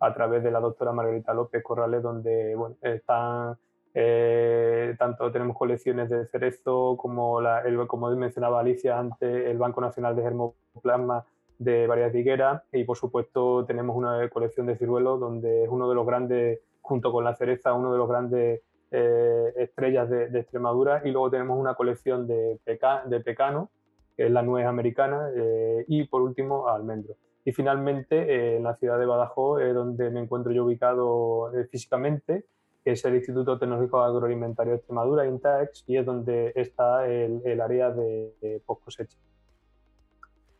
a través de la doctora Margarita López Corrales, donde bueno, están eh, tanto tenemos colecciones de cerezo como, la, el, como mencionaba Alicia antes, el Banco Nacional de Germoplasma de varias higueras. Y por supuesto tenemos una colección de ciruelos donde es uno de los grandes, junto con la cereza, uno de los grandes eh, estrellas de, Extremadura. Y luego tenemos una colección de, de pecano, que es la nuez americana, eh, y por último almendro. Y finalmente en la ciudad de Badajoz, donde me encuentro yo ubicado físicamente, que es el Instituto Tecnológico Agroalimentario de Extremadura, INTAEX, y es donde está el, área de, post cosecha.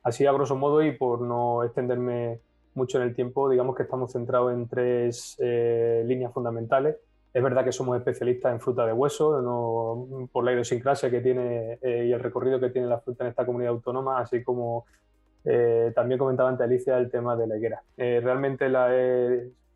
Así, a grosso modo, y por no extenderme mucho en el tiempo, digamos que estamos centrados en tres eh, líneas fundamentales. Es verdad que somos especialistas en fruta de hueso, no, por la idiosincrasia que tiene eh, y el recorrido que tiene la fruta en esta comunidad autónoma, así como eh, también comentaba antes Alicia el tema de la higuera. realmente la,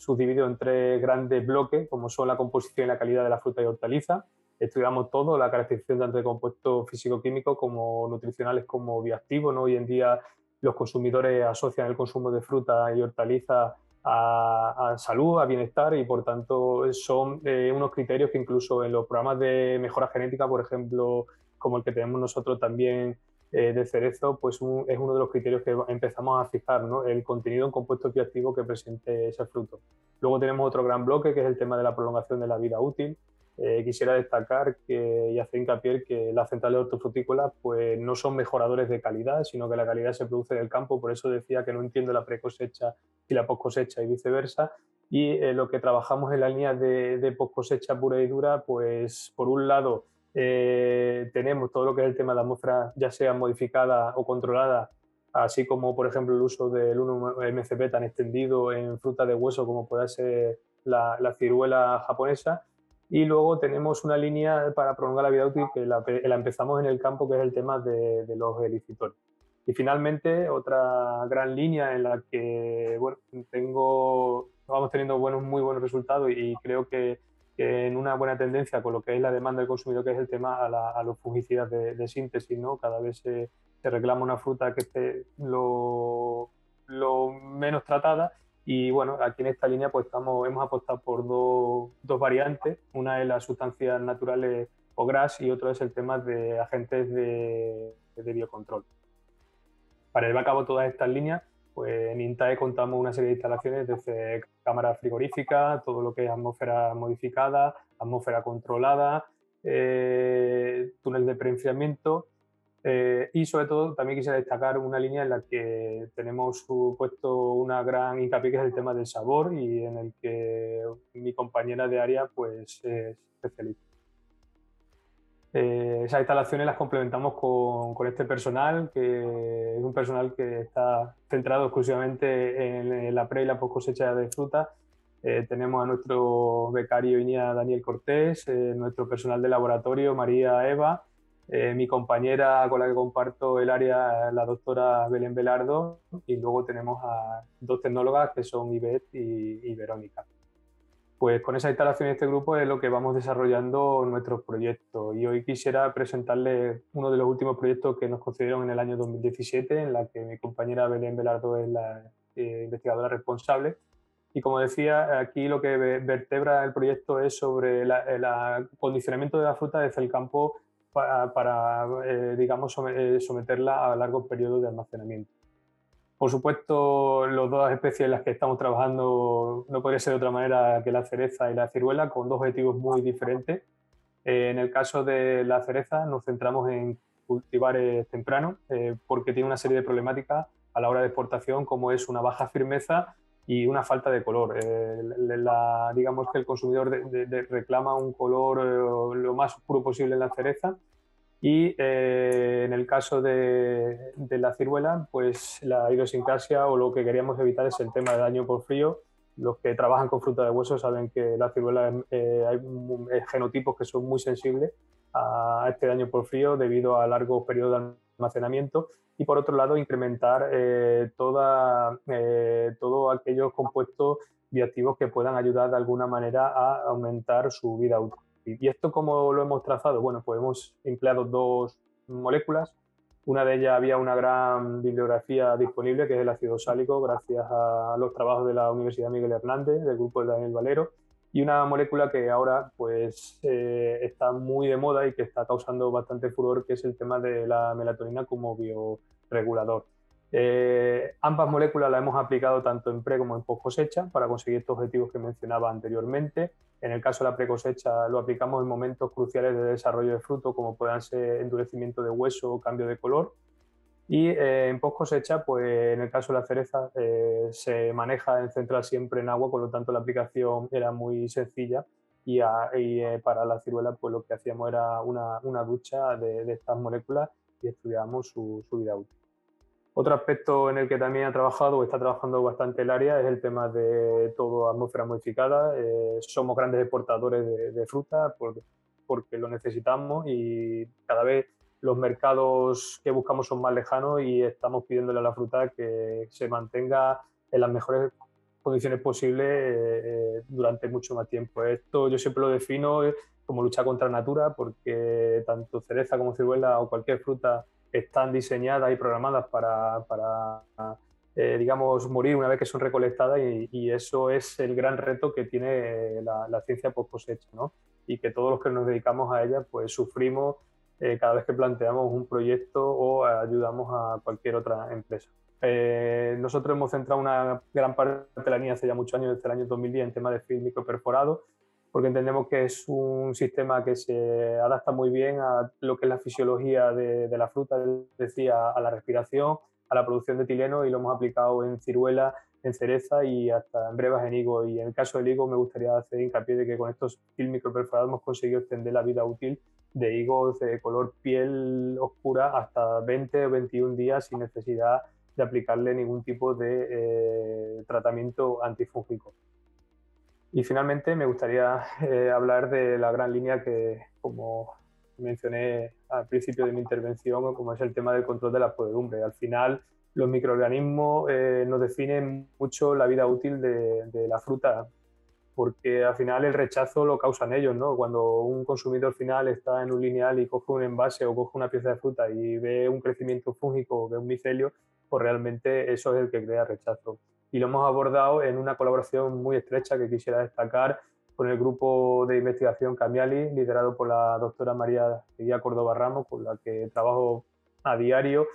subdividido en tres grandes bloques, como son la composición y la calidad de la fruta y hortaliza. Estudiamos todo, la caracterización tanto de compuestos físico-químicos como nutricionales como bioactivos. Hoy en día los consumidores asocian el consumo de fruta y hortaliza a, salud, a bienestar y por tanto son eh, unos criterios que incluso en los programas de mejora genética, por ejemplo, como el que tenemos nosotros también eh, de cerezo, pues es uno de los criterios que empezamos a fijar, ¿no? el contenido en compuestos bioactivos que presente ese fruto. Luego tenemos otro gran bloque que es el tema de la prolongación de la vida útil. Eh, quisiera destacar que, y hacer hincapié que las centrales hortofrutícolas pues, no son mejoradores de calidad, sino que la calidad se produce en el campo. Por eso decía que no entiendo la precosecha y la poscosecha y viceversa. Y eh, lo que trabajamos en la línea de, de poscosecha pura y dura, pues por un lado eh, tenemos todo lo que es el tema de atmósfera, ya sea modificada o controlada, así como por ejemplo el uso del 1-MCP tan extendido en fruta de hueso como puede ser la, la ciruela japonesa y luego tenemos una línea para prolongar la vida útil que la, empezamos en el campo, que es el tema de, los elicitores. Y finalmente, otra gran línea en la que bueno, tengo, vamos teniendo buenos, muy buenos resultados y creo que, en una buena tendencia con lo que es la demanda del consumidor, que es el tema a, los fungicidas de, síntesis. ¿no? Cada vez se, reclama una fruta que esté lo, menos tratada y bueno, aquí en esta línea pues estamos, hemos apostado por dos, variantes. Una es las sustancias naturales o GRAS y otro es el tema de agentes de biocontrol. Para llevar a cabo todas estas líneas, pues en INTAE contamos una serie de instalaciones desde cámaras frigoríficas, todo lo que es atmósfera modificada, atmósfera controlada, eh, túnel de preenfriamiento eh, y sobre todo también quisiera destacar una línea en la que tenemos puesto una gran hincapié que es el tema del sabor y en el que mi compañera de área pues es especialista. Eh, esas instalaciones las complementamos con, este personal, que es un personal que está centrado exclusivamente en, la pre y la post cosecha de fruta. Eh, tenemos a nuestro becario INIA Daniel Cortés, nuestro personal de laboratorio María Eva, eh, mi compañera con la que comparto el área, la doctora Belén Velardo, y luego tenemos a dos tecnólogas que son Ivette y, Verónica. Pues con esa instalación de este grupo es lo que vamos desarrollando nuestros proyectos. Y hoy quisiera presentarles uno de los últimos proyectos que nos concedieron en el año 2017, en la que mi compañera Belén Velardo es la eh, investigadora responsable. Y como decía, aquí lo que vertebra el proyecto es sobre el condicionamiento de la fruta desde el campo para, eh, digamos, eh, someterla a largos periodos de almacenamiento. Por supuesto, las dos especies en las que estamos trabajando no podría ser de otra manera que la cereza y la ciruela, con dos objetivos muy diferentes. Eh, en el caso de la cereza nos centramos en cultivar temprano porque tiene una serie de problemáticas a la hora de exportación, como es una baja firmeza y una falta de color. digamos que el consumidor reclama un color lo más puro posible en la cereza y eh, en el caso de, de, la ciruela, pues la idiosincrasia o lo que queríamos evitar es el tema de daño por frío. Los que trabajan con fruta de hueso saben que la ciruela eh, hay genotipos que son muy sensibles a este daño por frío debido a largos periodos de almacenamiento y por otro lado incrementar eh, toda, eh, todos aquellos compuestos bioactivos que puedan ayudar de alguna manera a aumentar su vida útil. ¿Y esto cómo lo hemos trazado? Bueno, pues hemos empleado dos moléculas. Una de ellas había una gran bibliografía disponible, que es el ácido sálico, gracias a los trabajos de la Universidad Miguel Hernández, del grupo de Daniel Valero, y una molécula que ahora pues eh, está muy de moda y que está causando bastante furor, que es el tema de la melatonina como bioregulador. Eh, ambas moléculas las hemos aplicado tanto en pre como en post cosecha para conseguir estos objetivos que mencionaba anteriormente. En el caso de la pre cosecha lo aplicamos en momentos cruciales de desarrollo de fruto como puedan ser endurecimiento de hueso o cambio de color. Y eh, en post cosecha, pues en el caso de la cereza eh, se maneja en central siempre en agua, por lo tanto la aplicación era muy sencilla y, para la ciruela pues lo que hacíamos era una, una ducha de, de, estas moléculas y estudiábamos su, su vida útil. Otro aspecto en el que también ha trabajado o está trabajando bastante el área es el tema de todo atmósfera modificada. Eh, somos grandes exportadores de, fruta porque lo necesitamos y cada vez los mercados que buscamos son más lejanos y estamos pidiéndole a la fruta que se mantenga en las mejores condiciones posibles eh, durante mucho más tiempo. Esto yo siempre lo defino como lucha contra natura porque tanto cereza como ciruela o cualquier fruta están diseñadas y programadas para, para eh, digamos, morir una vez que son recolectadas y, eso es el gran reto que tiene la, ciencia post cosecha, ¿no? Y que todos los que nos dedicamos a ella, pues sufrimos eh, cada vez que planteamos un proyecto o ayudamos a cualquier otra empresa. Eh, nosotros hemos centrado una gran parte de la línea hace ya muchos años, desde el año 2010, en tema de film microperforado, porque entendemos que es un sistema que se adapta muy bien a lo que es la fisiología de, de la fruta, decir, a la respiración, a la producción de etileno y lo hemos aplicado en ciruela, en cereza y hasta en brevas en higo. Y en el caso del higo me gustaría hacer hincapié de que con estos film microperforados hemos conseguido extender la vida útil de higos de color piel oscura hasta 20 o 21 días sin necesidad de aplicarle ningún tipo de eh, tratamiento antifúngico. Y finalmente me gustaría eh, hablar de la gran línea que, como mencioné al principio de mi intervención, como es el tema del control de la podredumbre. Al final, los microorganismos eh, nos definen mucho la vida útil de, la fruta, porque al final el rechazo lo causan ellos, ¿no? Cuando un consumidor final está en un lineal y coge un envase o coge una pieza de fruta y ve un crecimiento fúngico o ve un micelio, pues realmente eso es el que crea rechazo. Y lo hemos abordado en una colaboración muy estrecha que quisiera destacar con el grupo de investigación Camiali, liderado por la doctora María Guía Córdoba Ramos, con la que trabajo a diario.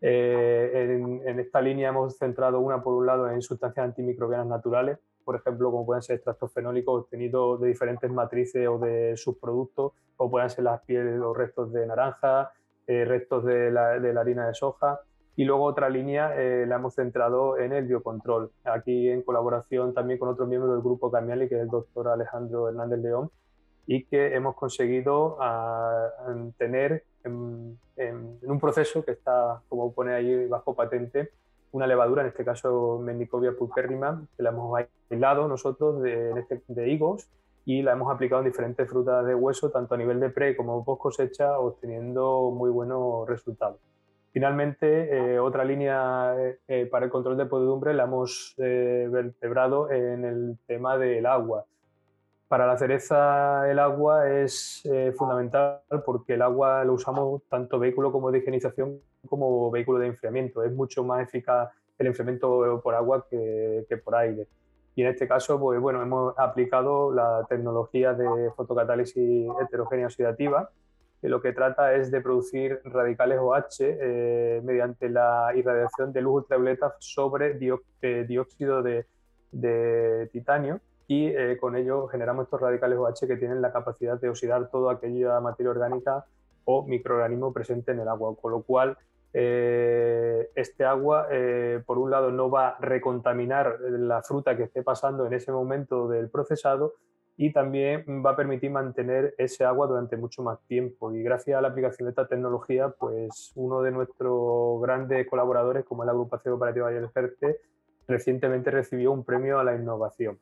Eh, en, esta línea hemos centrado una, por un lado, en sustancias antimicrobianas naturales, por ejemplo, como pueden ser extractos fenólicos obtenidos de diferentes matrices o de subproductos, o pueden ser las pieles o restos de naranja, eh, restos de la, de la harina de soja, y luego otra línea eh, la hemos centrado en el biocontrol, aquí en colaboración también con otro miembro del grupo Camiali, que es el doctor Alejandro Hernández León, y que hemos conseguido ah, tener en, un proceso que está, como pone ahí bajo patente, una levadura, en este caso Mendicovia pulcherrima, que la hemos aislado nosotros de, este, de higos y la hemos aplicado en diferentes frutas de hueso, tanto a nivel de pre como post cosecha, obteniendo muy buenos resultados. Finalmente, eh, otra línea eh, eh, para el control de podredumbre la hemos vertebrado en el tema del agua. Para la cereza el agua es fundamental porque el agua lo usamos tanto vehículo como de higienización como vehículo de enfriamiento. Es mucho más eficaz el enfriamiento por agua que, que por aire. Y en este caso, pues bueno, hemos aplicado la tecnología de fotocatálisis heterogénea oxidativa, lo que trata es de producir radicales OH eh, mediante la irradiación de luz ultravioleta sobre eh, dióxido de, titanio y eh, con ello generamos estos radicales OH que tienen la capacidad de oxidar toda aquella materia orgánica o microorganismo presente en el agua, con lo cual este agua, por un lado, no va a recontaminar la fruta que esté pasando en ese momento del procesado, y también va a permitir mantener ese agua durante mucho más tiempo. Y gracias a la aplicación de esta tecnología, pues uno de nuestros grandes colaboradores, como es la Agrupación Operativa del Ferte, recientemente recibió un premio a la innovación.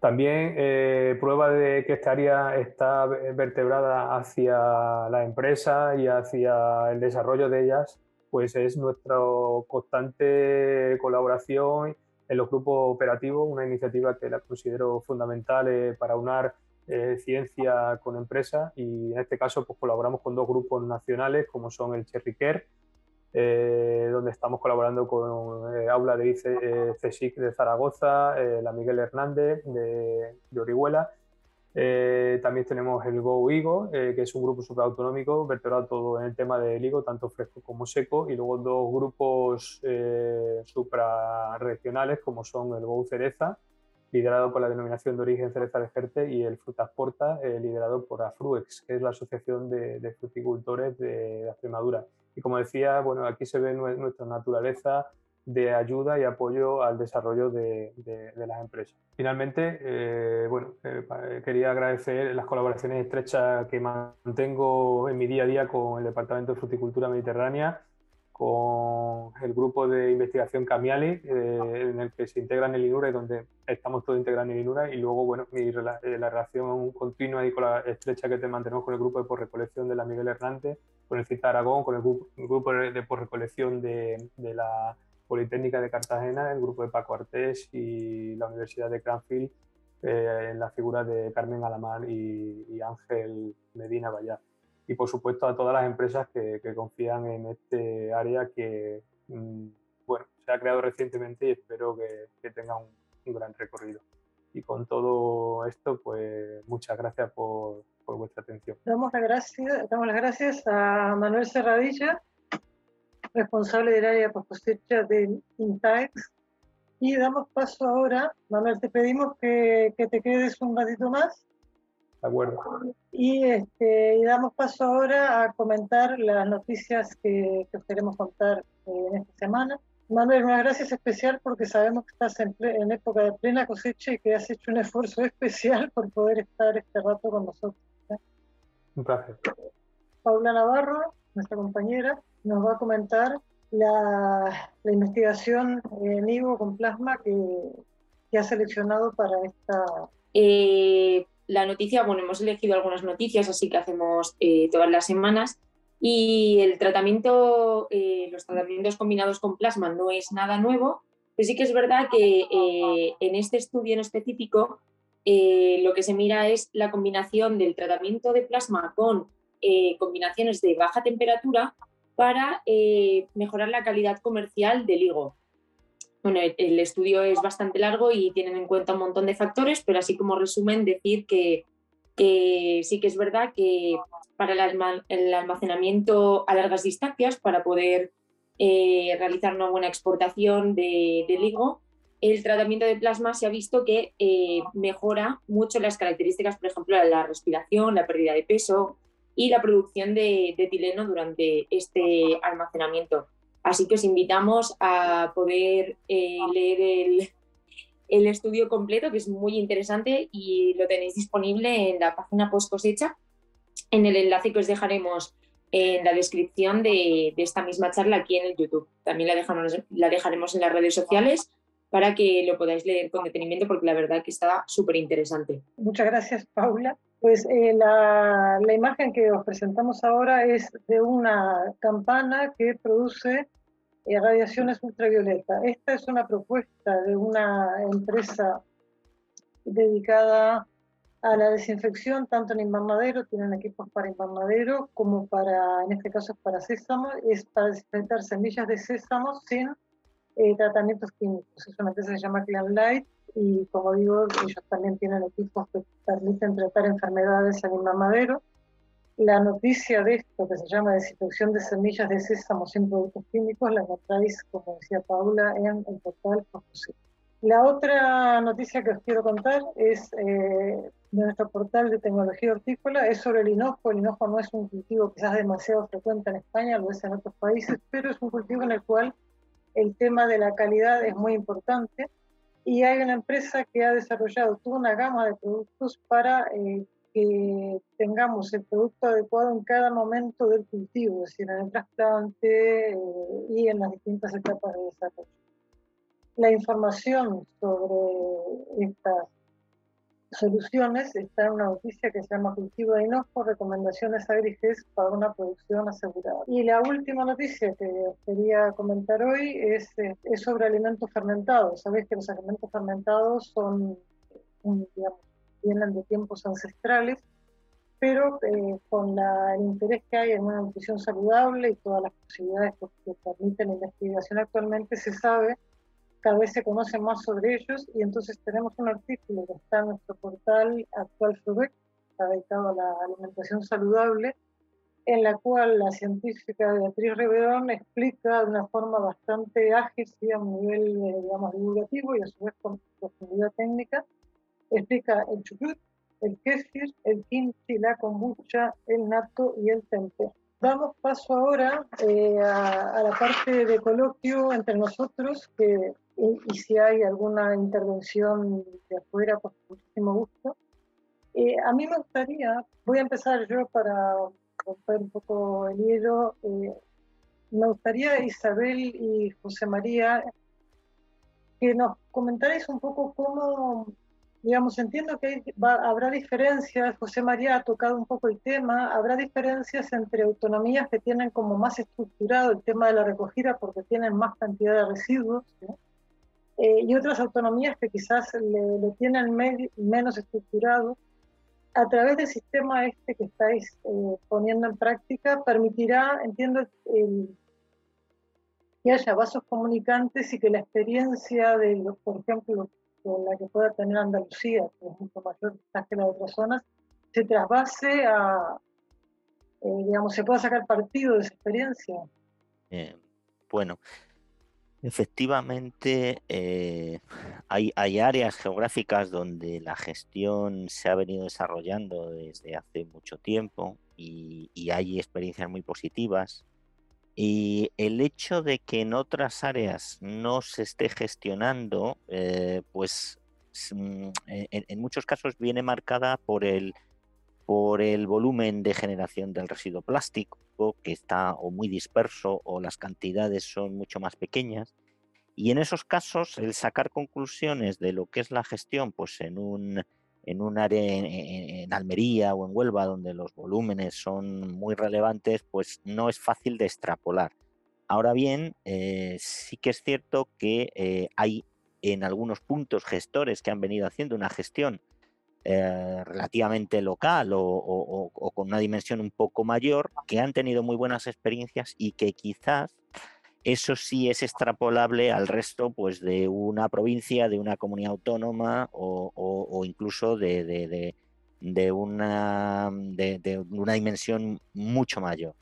También eh, prueba de que esta área está vertebrada hacia la empresa y hacia el desarrollo de ellas, pues es nuestra constante colaboración en los grupos operativos, una iniciativa que la considero fundamental eh, para unar eh, ciencia con empresa y en este caso pues, colaboramos con dos grupos nacionales como son el Cherry Care, eh, donde estamos colaborando con Aula de CSIC de Zaragoza, la Miguel Hernández de, de Orihuela eh, también tenemos el Go Higo, eh, que es un grupo supraautonómico vertebrado todo en el tema del higo, tanto fresco como seco, y luego dos grupos eh, suprarregionales como son el Go Cereza, liderado por la denominación de origen Cereza de Jerte, y el Frutas Porta, eh, liderado por AFRUEX, que es la Asociación de, Fruticultores de, Extremadura. Y como decía, bueno, aquí se ve nuestra naturaleza de ayuda y apoyo al desarrollo de, las empresas. Finalmente, eh, bueno, eh, quería agradecer las colaboraciones estrechas que mantengo en mi día a día con el Departamento de Fruticultura Mediterránea, con el grupo de investigación Camiali, eh, en el que se integra en el INURA y donde estamos todos integrando el INURA, y luego, bueno, la relación continua y con la estrecha que te mantenemos con el grupo de porrecolección de la Miguel Hernández, con el CITA Aragón, con el grupo, de porrecolección de, de la Politécnica de Cartagena, el grupo de Paco Artés y la Universidad de Cranfield eh, en la figura de Carmen Alamar y, Ángel Medina Vallar. Y por supuesto a todas las empresas que, confían en este área que mm, bueno, se ha creado recientemente y espero que, tenga un, gran recorrido. Y con todo esto, pues muchas gracias por, vuestra atención. Damos, damos las gracias a Manuel Serradilla, responsable del área de cosecha del INTAEX. Y damos paso ahora, Manuel, te pedimos que, que te quedes un ratito más de acuerdo. Y, este, y damos paso ahora a comentar las noticias que, que os queremos contar eh, en esta semana. Manuel, una gracias especial porque sabemos que estás en, en, época de plena cosecha y que has hecho un esfuerzo especial por poder estar este rato con nosotros. Un placer. Paula Navarro, nuestra compañera, nos va a comentar la, investigación en vivo con plasma que, que ha seleccionado para esta... Eh, la noticia, bueno, hemos elegido algunas noticias, así que hacemos eh, todas las semanas. Y el tratamiento, eh, los tratamientos combinados con plasma no es nada nuevo, pero sí que es verdad que en este estudio en específico lo que se mira es la combinación del tratamiento de plasma con combinaciones de baja temperatura para mejorar la calidad comercial del higo. Bueno, el estudio es bastante largo y tienen en cuenta un montón de factores, pero así como resumen, decir que, sí que es verdad que para el almacenamiento a largas distancias, para poder eh, realizar una buena exportación de, de, LIGO, el tratamiento de plasma se ha visto que eh, mejora mucho las características, por ejemplo, la respiración, la pérdida de peso y la producción de, de etileno durante este almacenamiento. Así que os invitamos a poder eh, leer el, estudio completo, que es muy interesante y lo tenéis disponible en la página post cosecha, en el enlace que os dejaremos en la descripción de, esta misma charla aquí en el YouTube. También la, dejamos, la dejaremos en las redes sociales para que lo podáis leer con detenimiento porque la verdad que está súper interesante. Muchas gracias, Paula. Pues eh, la, imagen que os presentamos ahora es de una campana que produce eh, radiaciones ultravioleta. Esta es una propuesta de una empresa dedicada a la desinfección, tanto en invernadero, tienen equipos para invernadero, como para, en este caso, para sésamo, es para desinfectar semillas de sésamo sin eh, tratamientos químicos. Es una empresa que se llama Clean Light y como digo, ellos también tienen equipos que permiten tratar enfermedades en invernadero. La noticia de esto, que se llama desinfección de semillas de sésamo sin productos químicos, la encontráis, como decía Paula, en el portal La otra noticia que os quiero contar es eh, de nuestro portal de tecnología hortícola, es sobre el hinojo. El hinojo no es un cultivo quizás demasiado frecuente en España, lo es en otros países, pero es un cultivo en el cual el tema de la calidad es muy importante y hay una empresa que ha desarrollado toda una gama de productos para eh, que tengamos el producto adecuado en cada momento del cultivo, es decir, en el trasplante eh, y en las distintas etapas de desarrollo. La información sobre estas soluciones está una noticia que se llama Cultivo de Hinojo, recomendaciones agrícolas para una producción asegurada. Y la última noticia que quería comentar hoy es, eh, es sobre alimentos fermentados. Sabéis que los alimentos fermentados son, vienen de tiempos ancestrales, pero eh, con el interés que hay en una nutrición saludable y todas las posibilidades que, permiten la investigación actualmente, se sabe, cada vez se conoce más sobre ellos y entonces tenemos un artículo que está en nuestro portal actual FUBEC, dedicado a la alimentación saludable, en la cual la científica Beatriz Riverón explica de una forma bastante ágil, a un nivel, eh, digamos, divulgativo y a su vez con profundidad técnica, explica el chucrut, el kéfir, el kimchi, la kombucha, el nato y el tempeh. Damos paso ahora eh, a, la parte de coloquio entre nosotros, que, y, si hay alguna intervención de afuera, pues muchísimo gusto. Eh, a mí me gustaría, voy a empezar yo para romper un poco el hielo, eh, me gustaría Isabel y José María que nos comentarais un poco cómo digamos, entiendo que habrá diferencias, José María ha tocado un poco el tema, habrá diferencias entre autonomías que tienen como más estructurado el tema de la recogida porque tienen más cantidad de residuos, eh, y otras autonomías que quizás le, tienen menos estructurado. A través del sistema este que estáis eh, poniendo en práctica, permitirá, entiendo, que haya vasos comunicantes y que la experiencia de, por ejemplo, con la que pueda tener Andalucía, que es mucho mayor que la de otras zonas, se trasvase a, eh, digamos, se pueda sacar partido de esa experiencia. Bueno, efectivamente eh, hay, hay, áreas geográficas donde la gestión se ha venido desarrollando desde hace mucho tiempo y, y hay experiencias muy positivas. Y el hecho de que en otras áreas no se esté gestionando, pues mm, en, en, muchos casos viene marcada por el, por el volumen de generación del residuo plástico, que está o muy disperso o las cantidades son mucho más pequeñas. Y en esos casos, el sacar conclusiones de lo que es la gestión, pues en un, en un área en, Almería o en Huelva, donde los volúmenes son muy relevantes, pues no es fácil de extrapolar. Ahora bien, eh, sí que es cierto que eh, hay en algunos puntos gestores que han venido haciendo una gestión eh, relativamente local o, con una dimensión un poco mayor, que han tenido muy buenas experiencias y que quizás eso sí es extrapolable al resto pues, de una provincia, de una comunidad autónoma o, incluso de, una, de, una dimensión mucho mayor.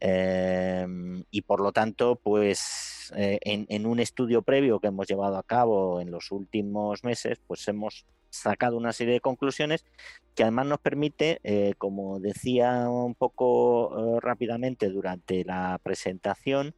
Em, y por lo tanto, pues eh, en, en, un estudio previo que hemos llevado a cabo en los últimos meses, pues hemos sacado una serie de conclusiones que además nos permite, eh, como decía un poco eh, rápidamente durante la presentación,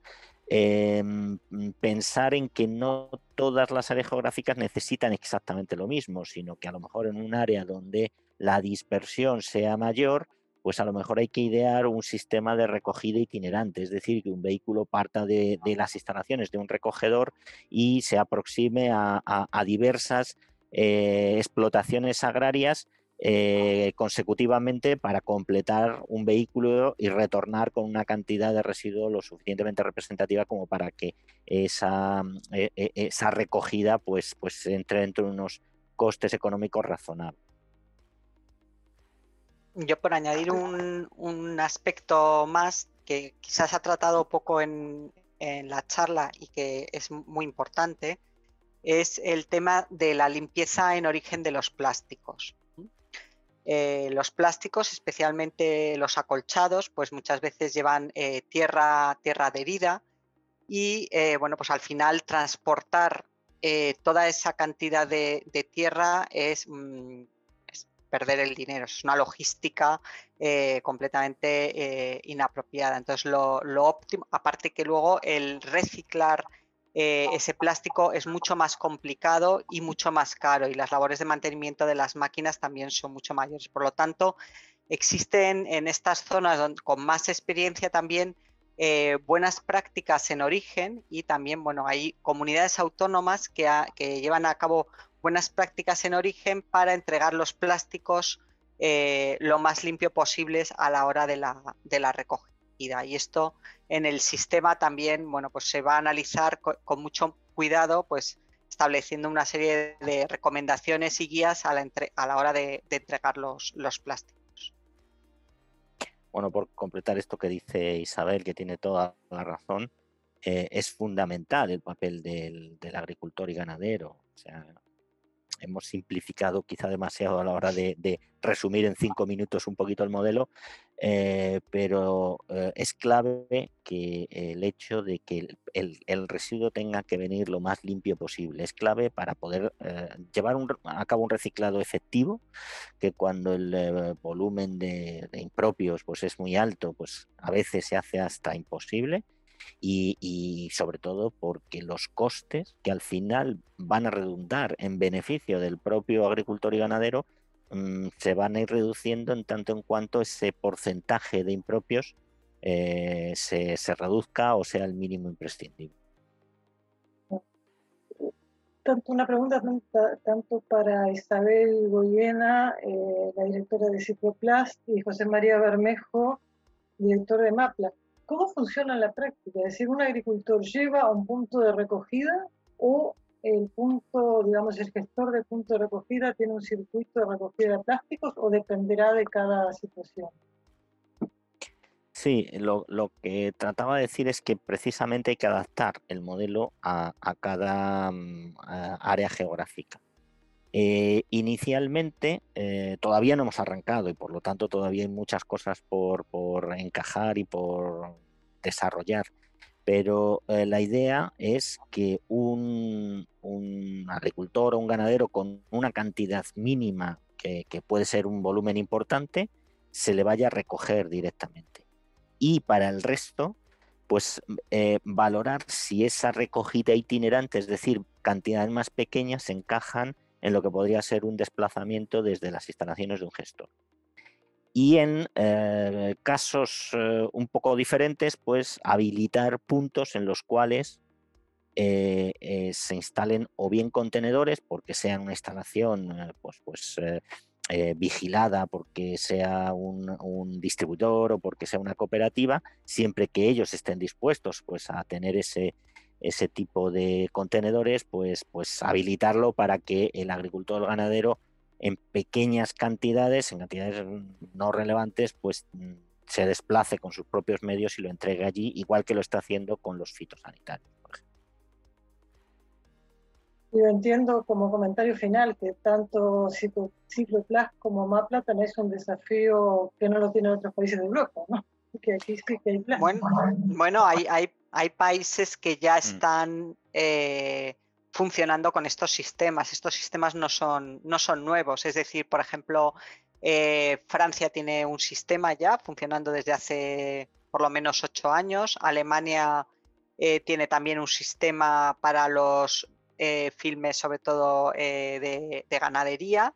em, pensar en que no todas las áreas geográficas necesitan exactamente lo mismo, sino que a lo mejor en un área donde la dispersión sea mayor, pues a lo mejor hay que idear un sistema de recogida itinerante, es decir, que un vehículo parta de, las instalaciones de un recogedor y se aproxime a diversas eh, explotaciones agrarias eh, consecutivamente para completar un vehículo y retornar con una cantidad de residuos lo suficientemente representativa como para que esa, eh, esa recogida pues, pues entre dentro de unos costes económicos razonables. Yo por añadir un, un, aspecto más que quizás ha tratado poco en, en la charla y que es muy importante, es el tema de la limpieza en origen de los plásticos. Eh, los plásticos, especialmente los acolchados, pues muchas veces llevan eh, tierra, tierra adherida y eh, bueno, pues al final transportar toda esa cantidad de, tierra mm, es, perder el dinero, es una logística completamente inapropiada. Entonces lo, lo óptimo, aparte que luego el reciclar eh, ese plástico es mucho más complicado y mucho más caro y las labores de mantenimiento de las máquinas también son mucho mayores. Por lo tanto, existen en estas zonas con más experiencia también eh, buenas prácticas en origen y también, bueno, hay comunidades autónomas que, llevan a cabo buenas prácticas en origen para entregar los plásticos eh, lo más limpio posibles a la hora de la recogida. Y esto en el sistema también, bueno, pues se va a analizar con, mucho cuidado, pues estableciendo una serie de recomendaciones y guías a la, a la hora de, entregar los, plásticos. Bueno, por completar esto que dice Isabel, que tiene toda la razón, eh, es fundamental el papel del, del, agricultor y ganadero. O sea, hemos simplificado quizá demasiado a la hora de, resumir en cinco minutos un poquito el modelo, eh, pero eh, es clave que el hecho de que el, residuo tenga que venir lo más limpio posible. Es clave para poder eh, llevar a cabo un reciclado efectivo, que cuando el volumen de, de impropios pues es muy alto, pues a veces se hace hasta imposible y, sobre todo porque los costes que al final van a redundar en beneficio del propio agricultor y ganadero mm, se van a ir reduciendo en tanto en cuanto ese porcentaje de impropios eh, se, reduzca o sea el mínimo imprescindible. Tanto una pregunta tanto para Isabel Goyena, eh, la directora de Ciproplast, y José María Bermejo, director de MAPLA. ¿Cómo funciona la práctica? Es decir, ¿un agricultor lleva a un punto de recogida o el punto, digamos, el gestor de punto de recogida tiene un circuito de recogida de plásticos o dependerá de cada situación? Sí, lo, que trataba de decir es que precisamente hay que adaptar el modelo a, cada mm, área geográfica. Eh, inicialmente eh, todavía no hemos arrancado y por lo tanto todavía hay muchas cosas por, encajar y por desarrollar. Pero eh, la idea es que un, agricultor o un ganadero con una cantidad mínima que, puede ser un volumen importante, se le vaya a recoger directamente. Y para el resto, pues valorar si esa recogida itinerante, es decir, cantidades más pequeñas, se encajan en lo que podría ser un desplazamiento desde las instalaciones de un gestor. Y en eh, casos eh, un poco diferentes, pues habilitar puntos en los cuales eh, se instalen o bien contenedores, porque sea una instalación pues, pues vigilada, porque sea un, un, distribuidor o porque sea una cooperativa, siempre que ellos estén dispuestos pues, a tener ese, ese tipo de contenedores, pues, pues habilitarlo para que el agricultor ganadero en pequeñas cantidades, en cantidades no relevantes, pues mm, se desplace con sus propios medios y lo entregue allí, igual que lo está haciendo con los fitosanitarios. Yo entiendo como comentario final que tanto Cicloplas como Mapla tenéis un desafío que no lo tienen otros países de Europa, ¿no? Que aquí Bueno, bueno hay, hay hay países que ya mm. están eh, funcionando con estos sistemas. Estos sistemas no son, no son nuevos. Es decir, por ejemplo, eh, Francia tiene un sistema ya funcionando desde hace por lo menos ocho años. Alemania eh, tiene también un sistema para los filmes, sobre todo de, ganadería.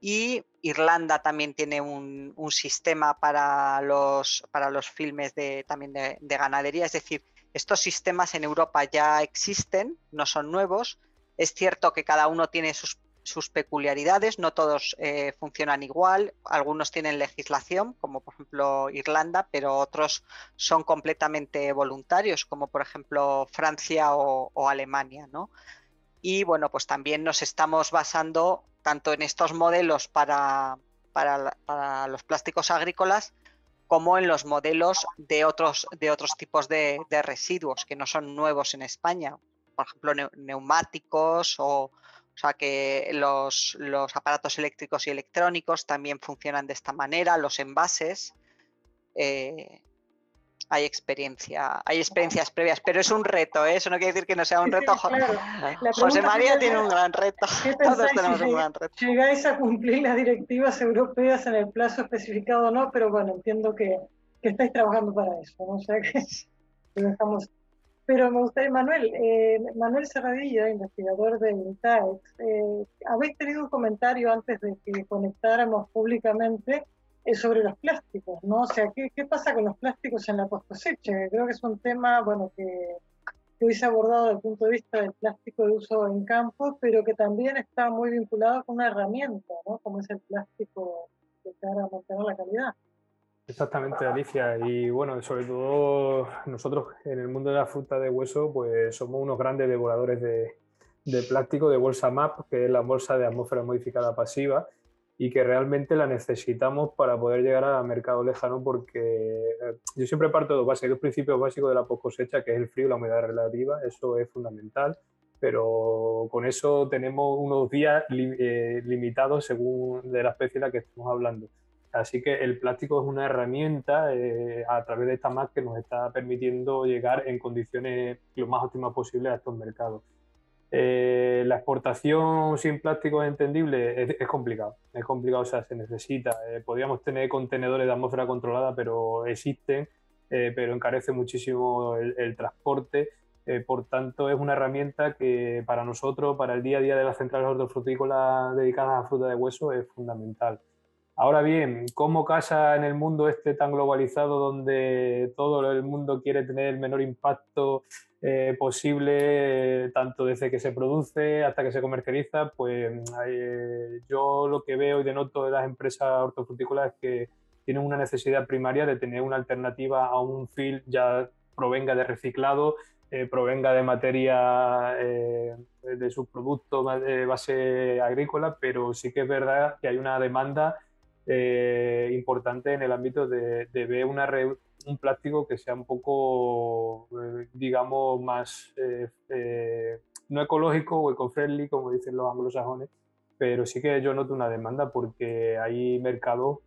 Y Irlanda también tiene un, sistema para los, para los filmes de, también de, ganadería. Es decir, estos sistemas en Europa ya existen, no son nuevos. Es cierto que cada uno tiene sus, peculiaridades, no todos eh, funcionan igual. Algunos tienen legislación, como por ejemplo Irlanda, pero otros son completamente voluntarios, como por ejemplo Francia o, Alemania. Y bueno, pues también nos estamos basando tanto en estos modelos para, para los plásticos agrícolas como en los modelos de otros, de otros tipos de, residuos que no son nuevos en España. Por ejemplo, neumáticos o, o sea que los, los, aparatos eléctricos y electrónicos también funcionan de esta manera, los envases. Eh, hay experiencia, hay experiencias previas, pero es un reto, ¿eh? eso no quiere decir que no sea un reto. José María tiene un gran reto, todos tenemos un gran reto. Llegáis a cumplir las directivas europeas en el plazo especificado o no, pero bueno, entiendo que, que estáis trabajando para eso, ¿no? o sea que, Pero me gustaría, Manuel, eh, Manuel Serradilla, investigador de INTAEX, eh, habéis tenido un comentario antes de que conectáramos públicamente sobre los plásticos, ¿no? O sea, ¿qué, ¿qué, pasa con los plásticos en la post cosecha? Creo que es un tema, bueno, que, que hoy se ha abordado desde el punto de vista del plástico de uso en campo, pero que también está muy vinculado con una herramienta, ¿no? Como es el plástico de cara a mantener la calidad. Exactamente, Alicia. Y bueno, sobre todo nosotros en el mundo de la fruta de hueso, pues somos unos grandes devoradores de, de plástico de bolsa MAP, que es la bolsa de atmósfera modificada pasiva, y que realmente la necesitamos para poder llegar al mercado lejano porque eh, yo siempre parto de dos bases, dos principios básicos de la post cosecha, que es el frío y la humedad relativa, eso es fundamental, pero con eso tenemos unos días eh, limitados según de la especie de la que estamos hablando. Así que el plástico es una herramienta eh, a través de esta MAC que nos está permitiendo llegar en condiciones lo más óptimas posible a estos mercados. Eh, la exportación sin plástico entendible es, complicado, es complicado, o sea, se necesita. Eh, podríamos tener contenedores de atmósfera controlada, pero existen, eh, pero encarece muchísimo el, transporte. por tanto, es una herramienta que para nosotros, para el día a día de las centrales hortofrutícolas dedicadas a fruta de hueso, es fundamental. Ahora bien, ¿cómo casa en el mundo este tan globalizado donde todo el mundo quiere tener el menor impacto eh, posible, tanto desde que se produce hasta que se comercializa, pues eh, yo lo que veo y denoto de las empresas hortofrutícolas es que tienen una necesidad primaria de tener una alternativa a un fil ya provenga de reciclado, eh, provenga de materia de sus productos base agrícola, pero sí que es verdad que hay una demanda eh, importante en el ámbito de, ver una un plástico que sea un poco, eh, digamos, más eh, no ecológico o eco-friendly, como dicen los anglosajones, pero sí que yo noto una demanda porque hay mercados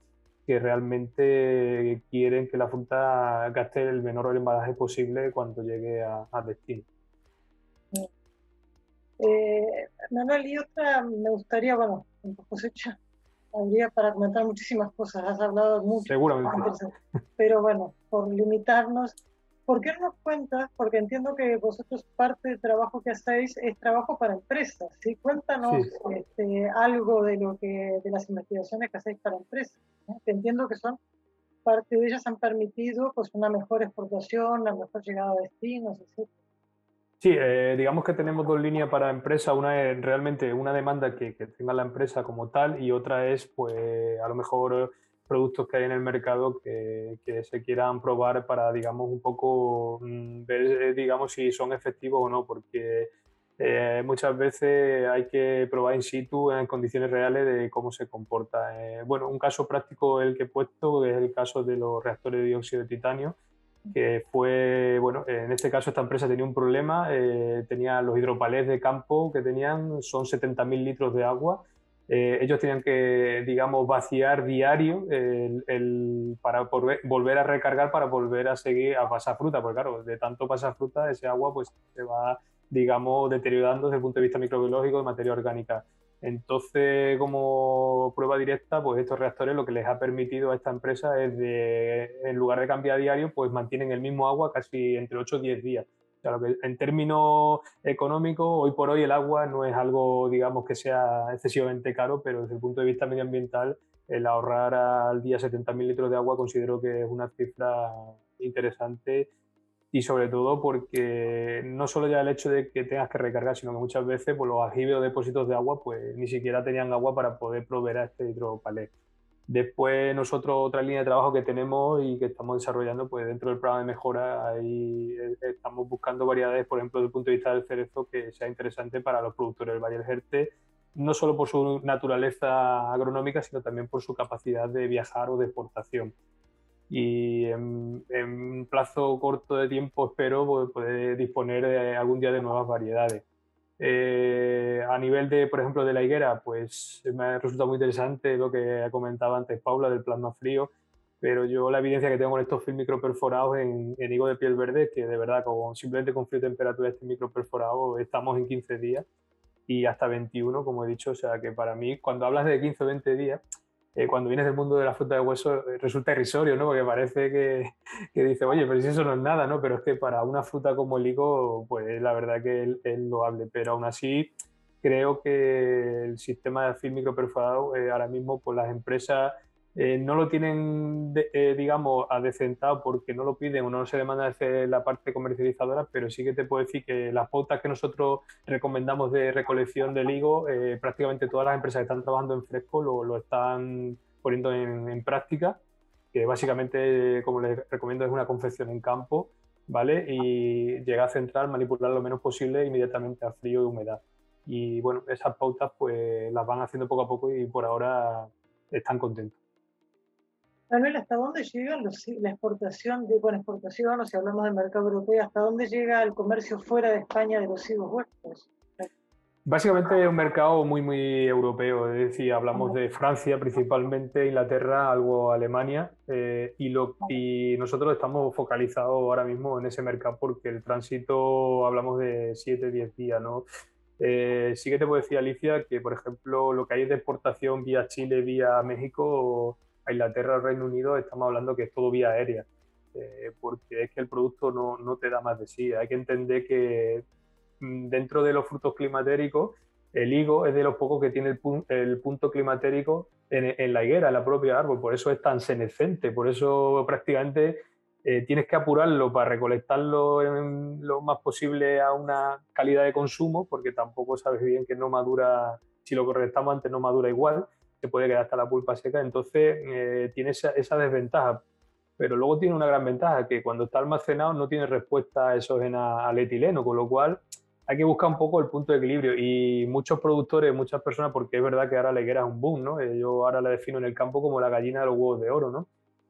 que realmente quieren que la fruta gaste el menor embalaje posible cuando llegue a, destino. Eh, Manuel, y otra me gustaría, bueno, en cosecha, habría para comentar muchísimas cosas, has hablado mucho. Seguramente. Pero bueno, por limitarnos, ¿por qué no nos cuentas? Porque entiendo que vosotros parte del trabajo que hacéis es trabajo para empresas, ¿sí? Cuéntanos Este, algo de lo que de las investigaciones que hacéis para empresas. entiendo que son parte de ellas han permitido pues una mejor exportación, una mejor llegada a destinos, etc. Sí, eh, digamos que tenemos dos líneas para empresa. Una es realmente una demanda que, tenga la empresa como tal y otra es, pues, a lo mejor productos que hay en el mercado que, se quieran probar para, digamos, un poco mm, ver, eh, digamos, si son efectivos o no, porque eh, muchas veces hay que probar in situ en condiciones reales de cómo se comporta. bueno, un caso práctico el que he puesto es el caso de los reactores de dióxido de titanio que fue, bueno, en este caso esta empresa tenía un problema, eh, tenía los hidropalés de campo que tenían, son 70.000 litros de agua, eh, ellos tenían que, digamos, vaciar diario el, para volver a recargar para volver a seguir a pasar fruta, porque claro, de tanto pasar fruta, ese agua pues se va, digamos, deteriorando desde el punto de vista microbiológico de materia orgánica. Entonces, como prueba directa, pues estos reactores lo que les ha permitido a esta empresa es de, en lugar de cambiar a diario, pues mantienen el mismo agua casi entre 8 o 10 días. O que en términos económicos, hoy por hoy el agua no es algo, digamos, que sea excesivamente caro, pero desde el punto de vista medioambiental, el ahorrar al día 70.000 litros de agua considero que es una cifra interesante y sobre todo porque no solo ya el hecho de que tengas que recargar, sino que muchas veces pues, los aljibes o depósitos de agua pues ni siquiera tenían agua para poder proveer a este hidropalé. Después nosotros otra línea de trabajo que tenemos y que estamos desarrollando pues dentro del programa de mejora ahí eh, estamos buscando variedades, por ejemplo, desde el punto de vista del cerezo que sea interesante para los productores del Valle del Jerte, no solo por su naturaleza agronómica, sino también por su capacidad de viajar o de exportación y en, en, plazo corto de tiempo espero pues, poder disponer algún día de nuevas variedades. Eh, a nivel de, por ejemplo, de la higuera, pues me resulta muy interesante lo que comentaba antes Paula del plasma frío, pero yo la evidencia que tengo con estos film microperforados en, en higo de piel verde, que de verdad con, simplemente con frío y temperatura este microperforado estamos en 15 días y hasta 21, como he dicho, o sea que para mí cuando hablas de 15 o 20 días, eh, cuando vienes del mundo de la fruta de hueso eh, resulta irrisorio, ¿no? Porque parece que, que, dice, oye, pero si eso no es nada, ¿no? Pero es que para una fruta como el higo, pues la verdad que es loable. Pero aún así, creo que el sistema de film microperforado eh, ahora mismo, pues las empresas eh, no lo tienen, eh, digamos, adecentado porque no lo piden o no se demanda desde la parte comercializadora, pero sí que te puedo decir que las pautas que nosotros recomendamos de recolección del higo, eh, prácticamente todas las empresas que están trabajando en fresco lo, lo están poniendo en, práctica, que básicamente, como les recomiendo, es una confección en campo, ¿vale? Y llega a centrar, manipular lo menos posible inmediatamente a frío y humedad. Y bueno, esas pautas pues las van haciendo poco a poco y por ahora están contentos. Manuel, ¿hasta dónde llega la exportación, de, bueno, exportación, o si hablamos del mercado europeo, hasta dónde llega el comercio fuera de España de los higos huertos? Básicamente es un mercado muy, muy europeo, es decir, hablamos de Francia principalmente, Inglaterra, algo Alemania, eh, y, lo, y nosotros estamos focalizados ahora mismo en ese mercado porque el tránsito hablamos de 7, 10 días, ¿no? Eh, sí que te puedo decir, Alicia, que por ejemplo lo que hay de exportación vía Chile, vía México, a Inglaterra Reino Unido estamos hablando que es todo vía aérea, eh, porque es que el producto no, no, te da más de sí. Hay que entender que mm, dentro de los frutos climatéricos, el higo es de los pocos que tiene el, el punto climatérico en, en, la higuera, en la propia árbol, por eso es tan senescente, por eso prácticamente eh, tienes que apurarlo para recolectarlo lo más posible a una calidad de consumo, porque tampoco sabes bien que no madura, si lo recolectamos antes no madura igual, se puede quedar hasta la pulpa seca, entonces eh, tiene esa, desventaja. Pero luego tiene una gran ventaja, que cuando está almacenado no tiene respuesta exógena al etileno, con lo cual hay que buscar un poco el punto de equilibrio y muchos productores, muchas personas, porque es verdad que ahora la higuera es un boom, ¿no? Eh, yo ahora la defino en el campo como la gallina de los huevos de oro, ¿no?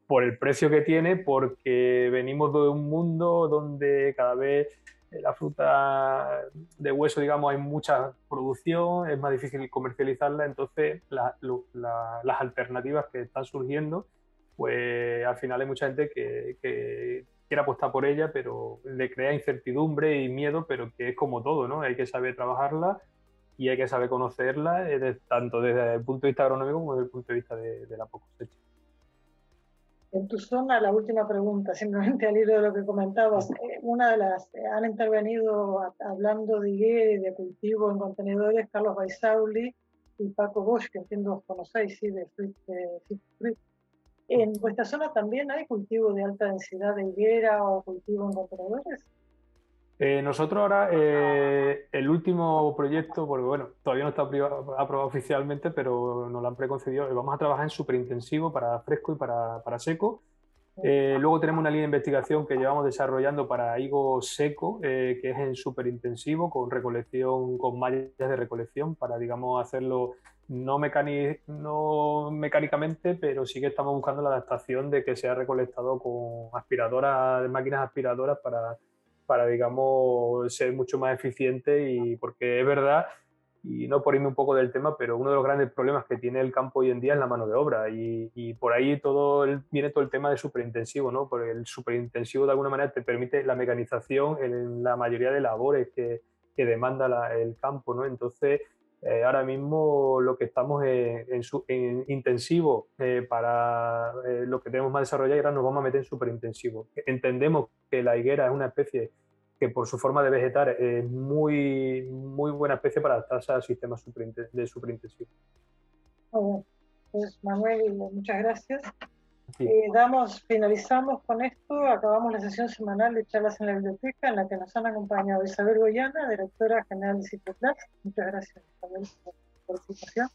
Por el precio que tiene, porque venimos de un mundo donde cada vez eh, la fruta de hueso, digamos, hay mucha producción, es más difícil comercializarla, entonces las alternativas que están surgiendo, pues al final hay mucha gente que, quiere apostar por ella, pero le crea incertidumbre y miedo, pero que es como todo, ¿no? Hay que saber trabajarla y hay que saber conocerla, eh, tanto desde el punto de vista agronómico como desde el punto de vista de, la cosecha. En tu zona, la última pregunta, simplemente al hilo de lo que comentabas, eh, una de las, eh, han intervenido hablando de y de cultivo en contenedores, Carlos Baisauli y Paco Bosch, que entiendo conocéis, sí, de Fruit, de ¿En vuestra zona también hay cultivo de alta densidad de higuera o cultivo en contenedores? Eh, nosotros ahora, eh, el último proyecto, porque bueno, todavía no está aprobado oficialmente, pero nos lo han preconcedido, vamos a trabajar en superintensivo para fresco y para, para seco. Eh, luego tenemos una línea de investigación que llevamos desarrollando para higo seco, que es en superintensivo, con recolección, con mallas de recolección, para, digamos, hacerlo no, no mecánicamente, pero sí que estamos buscando la adaptación de que sea recolectado con aspiradoras, máquinas aspiradoras para, para, digamos, ser mucho más eficiente y porque es verdad, y no por irme un poco del tema, pero uno de los grandes problemas que tiene el campo hoy en día es la mano de obra y, por ahí todo el, viene todo el tema de superintensivo, ¿no? Porque el superintensivo de alguna manera te permite la mecanización en la mayoría de labores que, que demanda el campo, ¿no? Entonces, eh, ahora mismo lo que estamos en, en, intensivo eh, para eh, lo que tenemos más desarrollado y ahora nos vamos a meter en súper intensivo. Entendemos que la higuera es una especie que por su forma de vegetar es muy, muy buena especie para adaptarse al sistema de superintensivo. Pues Manuel, muchas gracias. Eh, damos, finalizamos con esto, acabamos la sesión semanal de charlas en la biblioteca en la que nos han acompañado Isabel Goyana, directora general de Citoplas. Muchas gracias Isabel por la participación.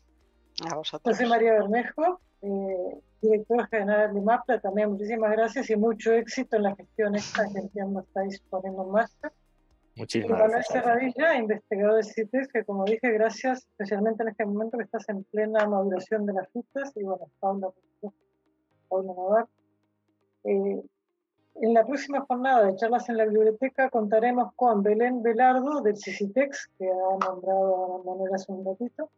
A vosotros. José María Bermejo, eh, directora general de MAPLA, también muchísimas gracias y mucho éxito en la gestión esta que entiendo estáis poniendo en marcha. Muchísimas y Manuel Serradilla, investigador de CITES, que como dije, gracias especialmente en este momento que estás en plena maduración de las frutas y bueno, Paula, por eh, en la próxima jornada de charlas en la biblioteca contaremos con Belén Velardo del CICITEX, que ha nombrado a Manuel hace un ratito,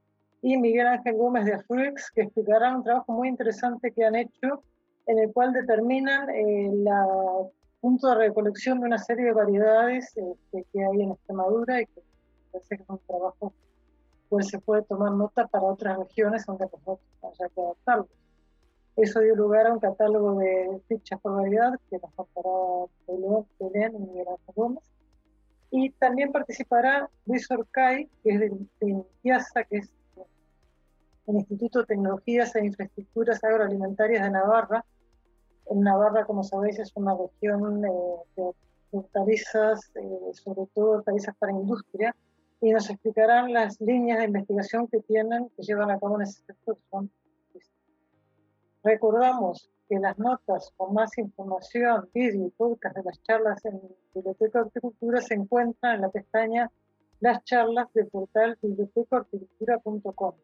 y Miguel Ángel Gómez de Afruex, que explicarán un trabajo muy interesante que han hecho en el cual determinan el eh, punto de recolección de una serie de variedades este, que hay en Extremadura y que parece que es un trabajo pues se puede tomar nota para otras regiones aunque nosotros haya que adaptarlo. Eso dio lugar a un catálogo de fichas por variedad que nos contará Belén y Miguel Gómez. Y también participará Luis Orcay, que es de, de que es el Instituto de Tecnologías e Infraestructuras Agroalimentarias de Navarra. En Navarra, como sabéis, es una región eh, de hortalizas, eh, sobre todo hortalizas para industria, y nos explicarán las líneas de investigación que tienen, que llevan a cabo en ese sector, Recordamos que las notas con más información, vídeo y podcast de las charlas en Biblioteca de Horticultura se encuentran en la pestaña Las charlas del portal bibliotecahorticultura.com.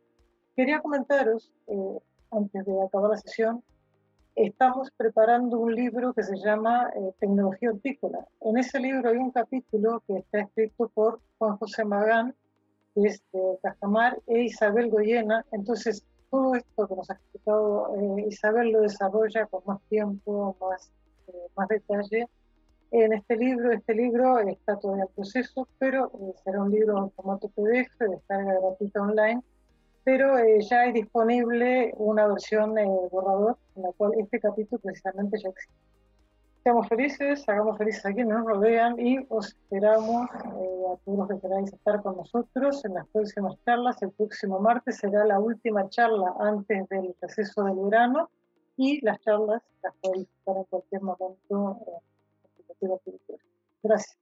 Quería comentaros, eh, antes de acabar la sesión, estamos preparando un libro que se llama eh, Tecnología Hortícola. En ese libro hay un capítulo que está escrito por Juan José Magán, que es de Cajamar, e Isabel Goyena. Entonces, todo esto que nos ha explicado eh, Isabel lo desarrolla con más tiempo, más, eh, más detalle en este libro. Este libro está todavía en proceso, pero eh, será un libro en formato PDF, de descarga gratuita online, pero ya hay disponible una versión borrador en la cual este capítulo precisamente ya existe. Seamos felices, hagamos felices a quienes nos rodean y os esperamos eh, a todos los que queráis estar con nosotros en las próximas charlas. El próximo martes será la última charla antes del receso del verano y las charlas las podéis estar en cualquier momento en la Gracias.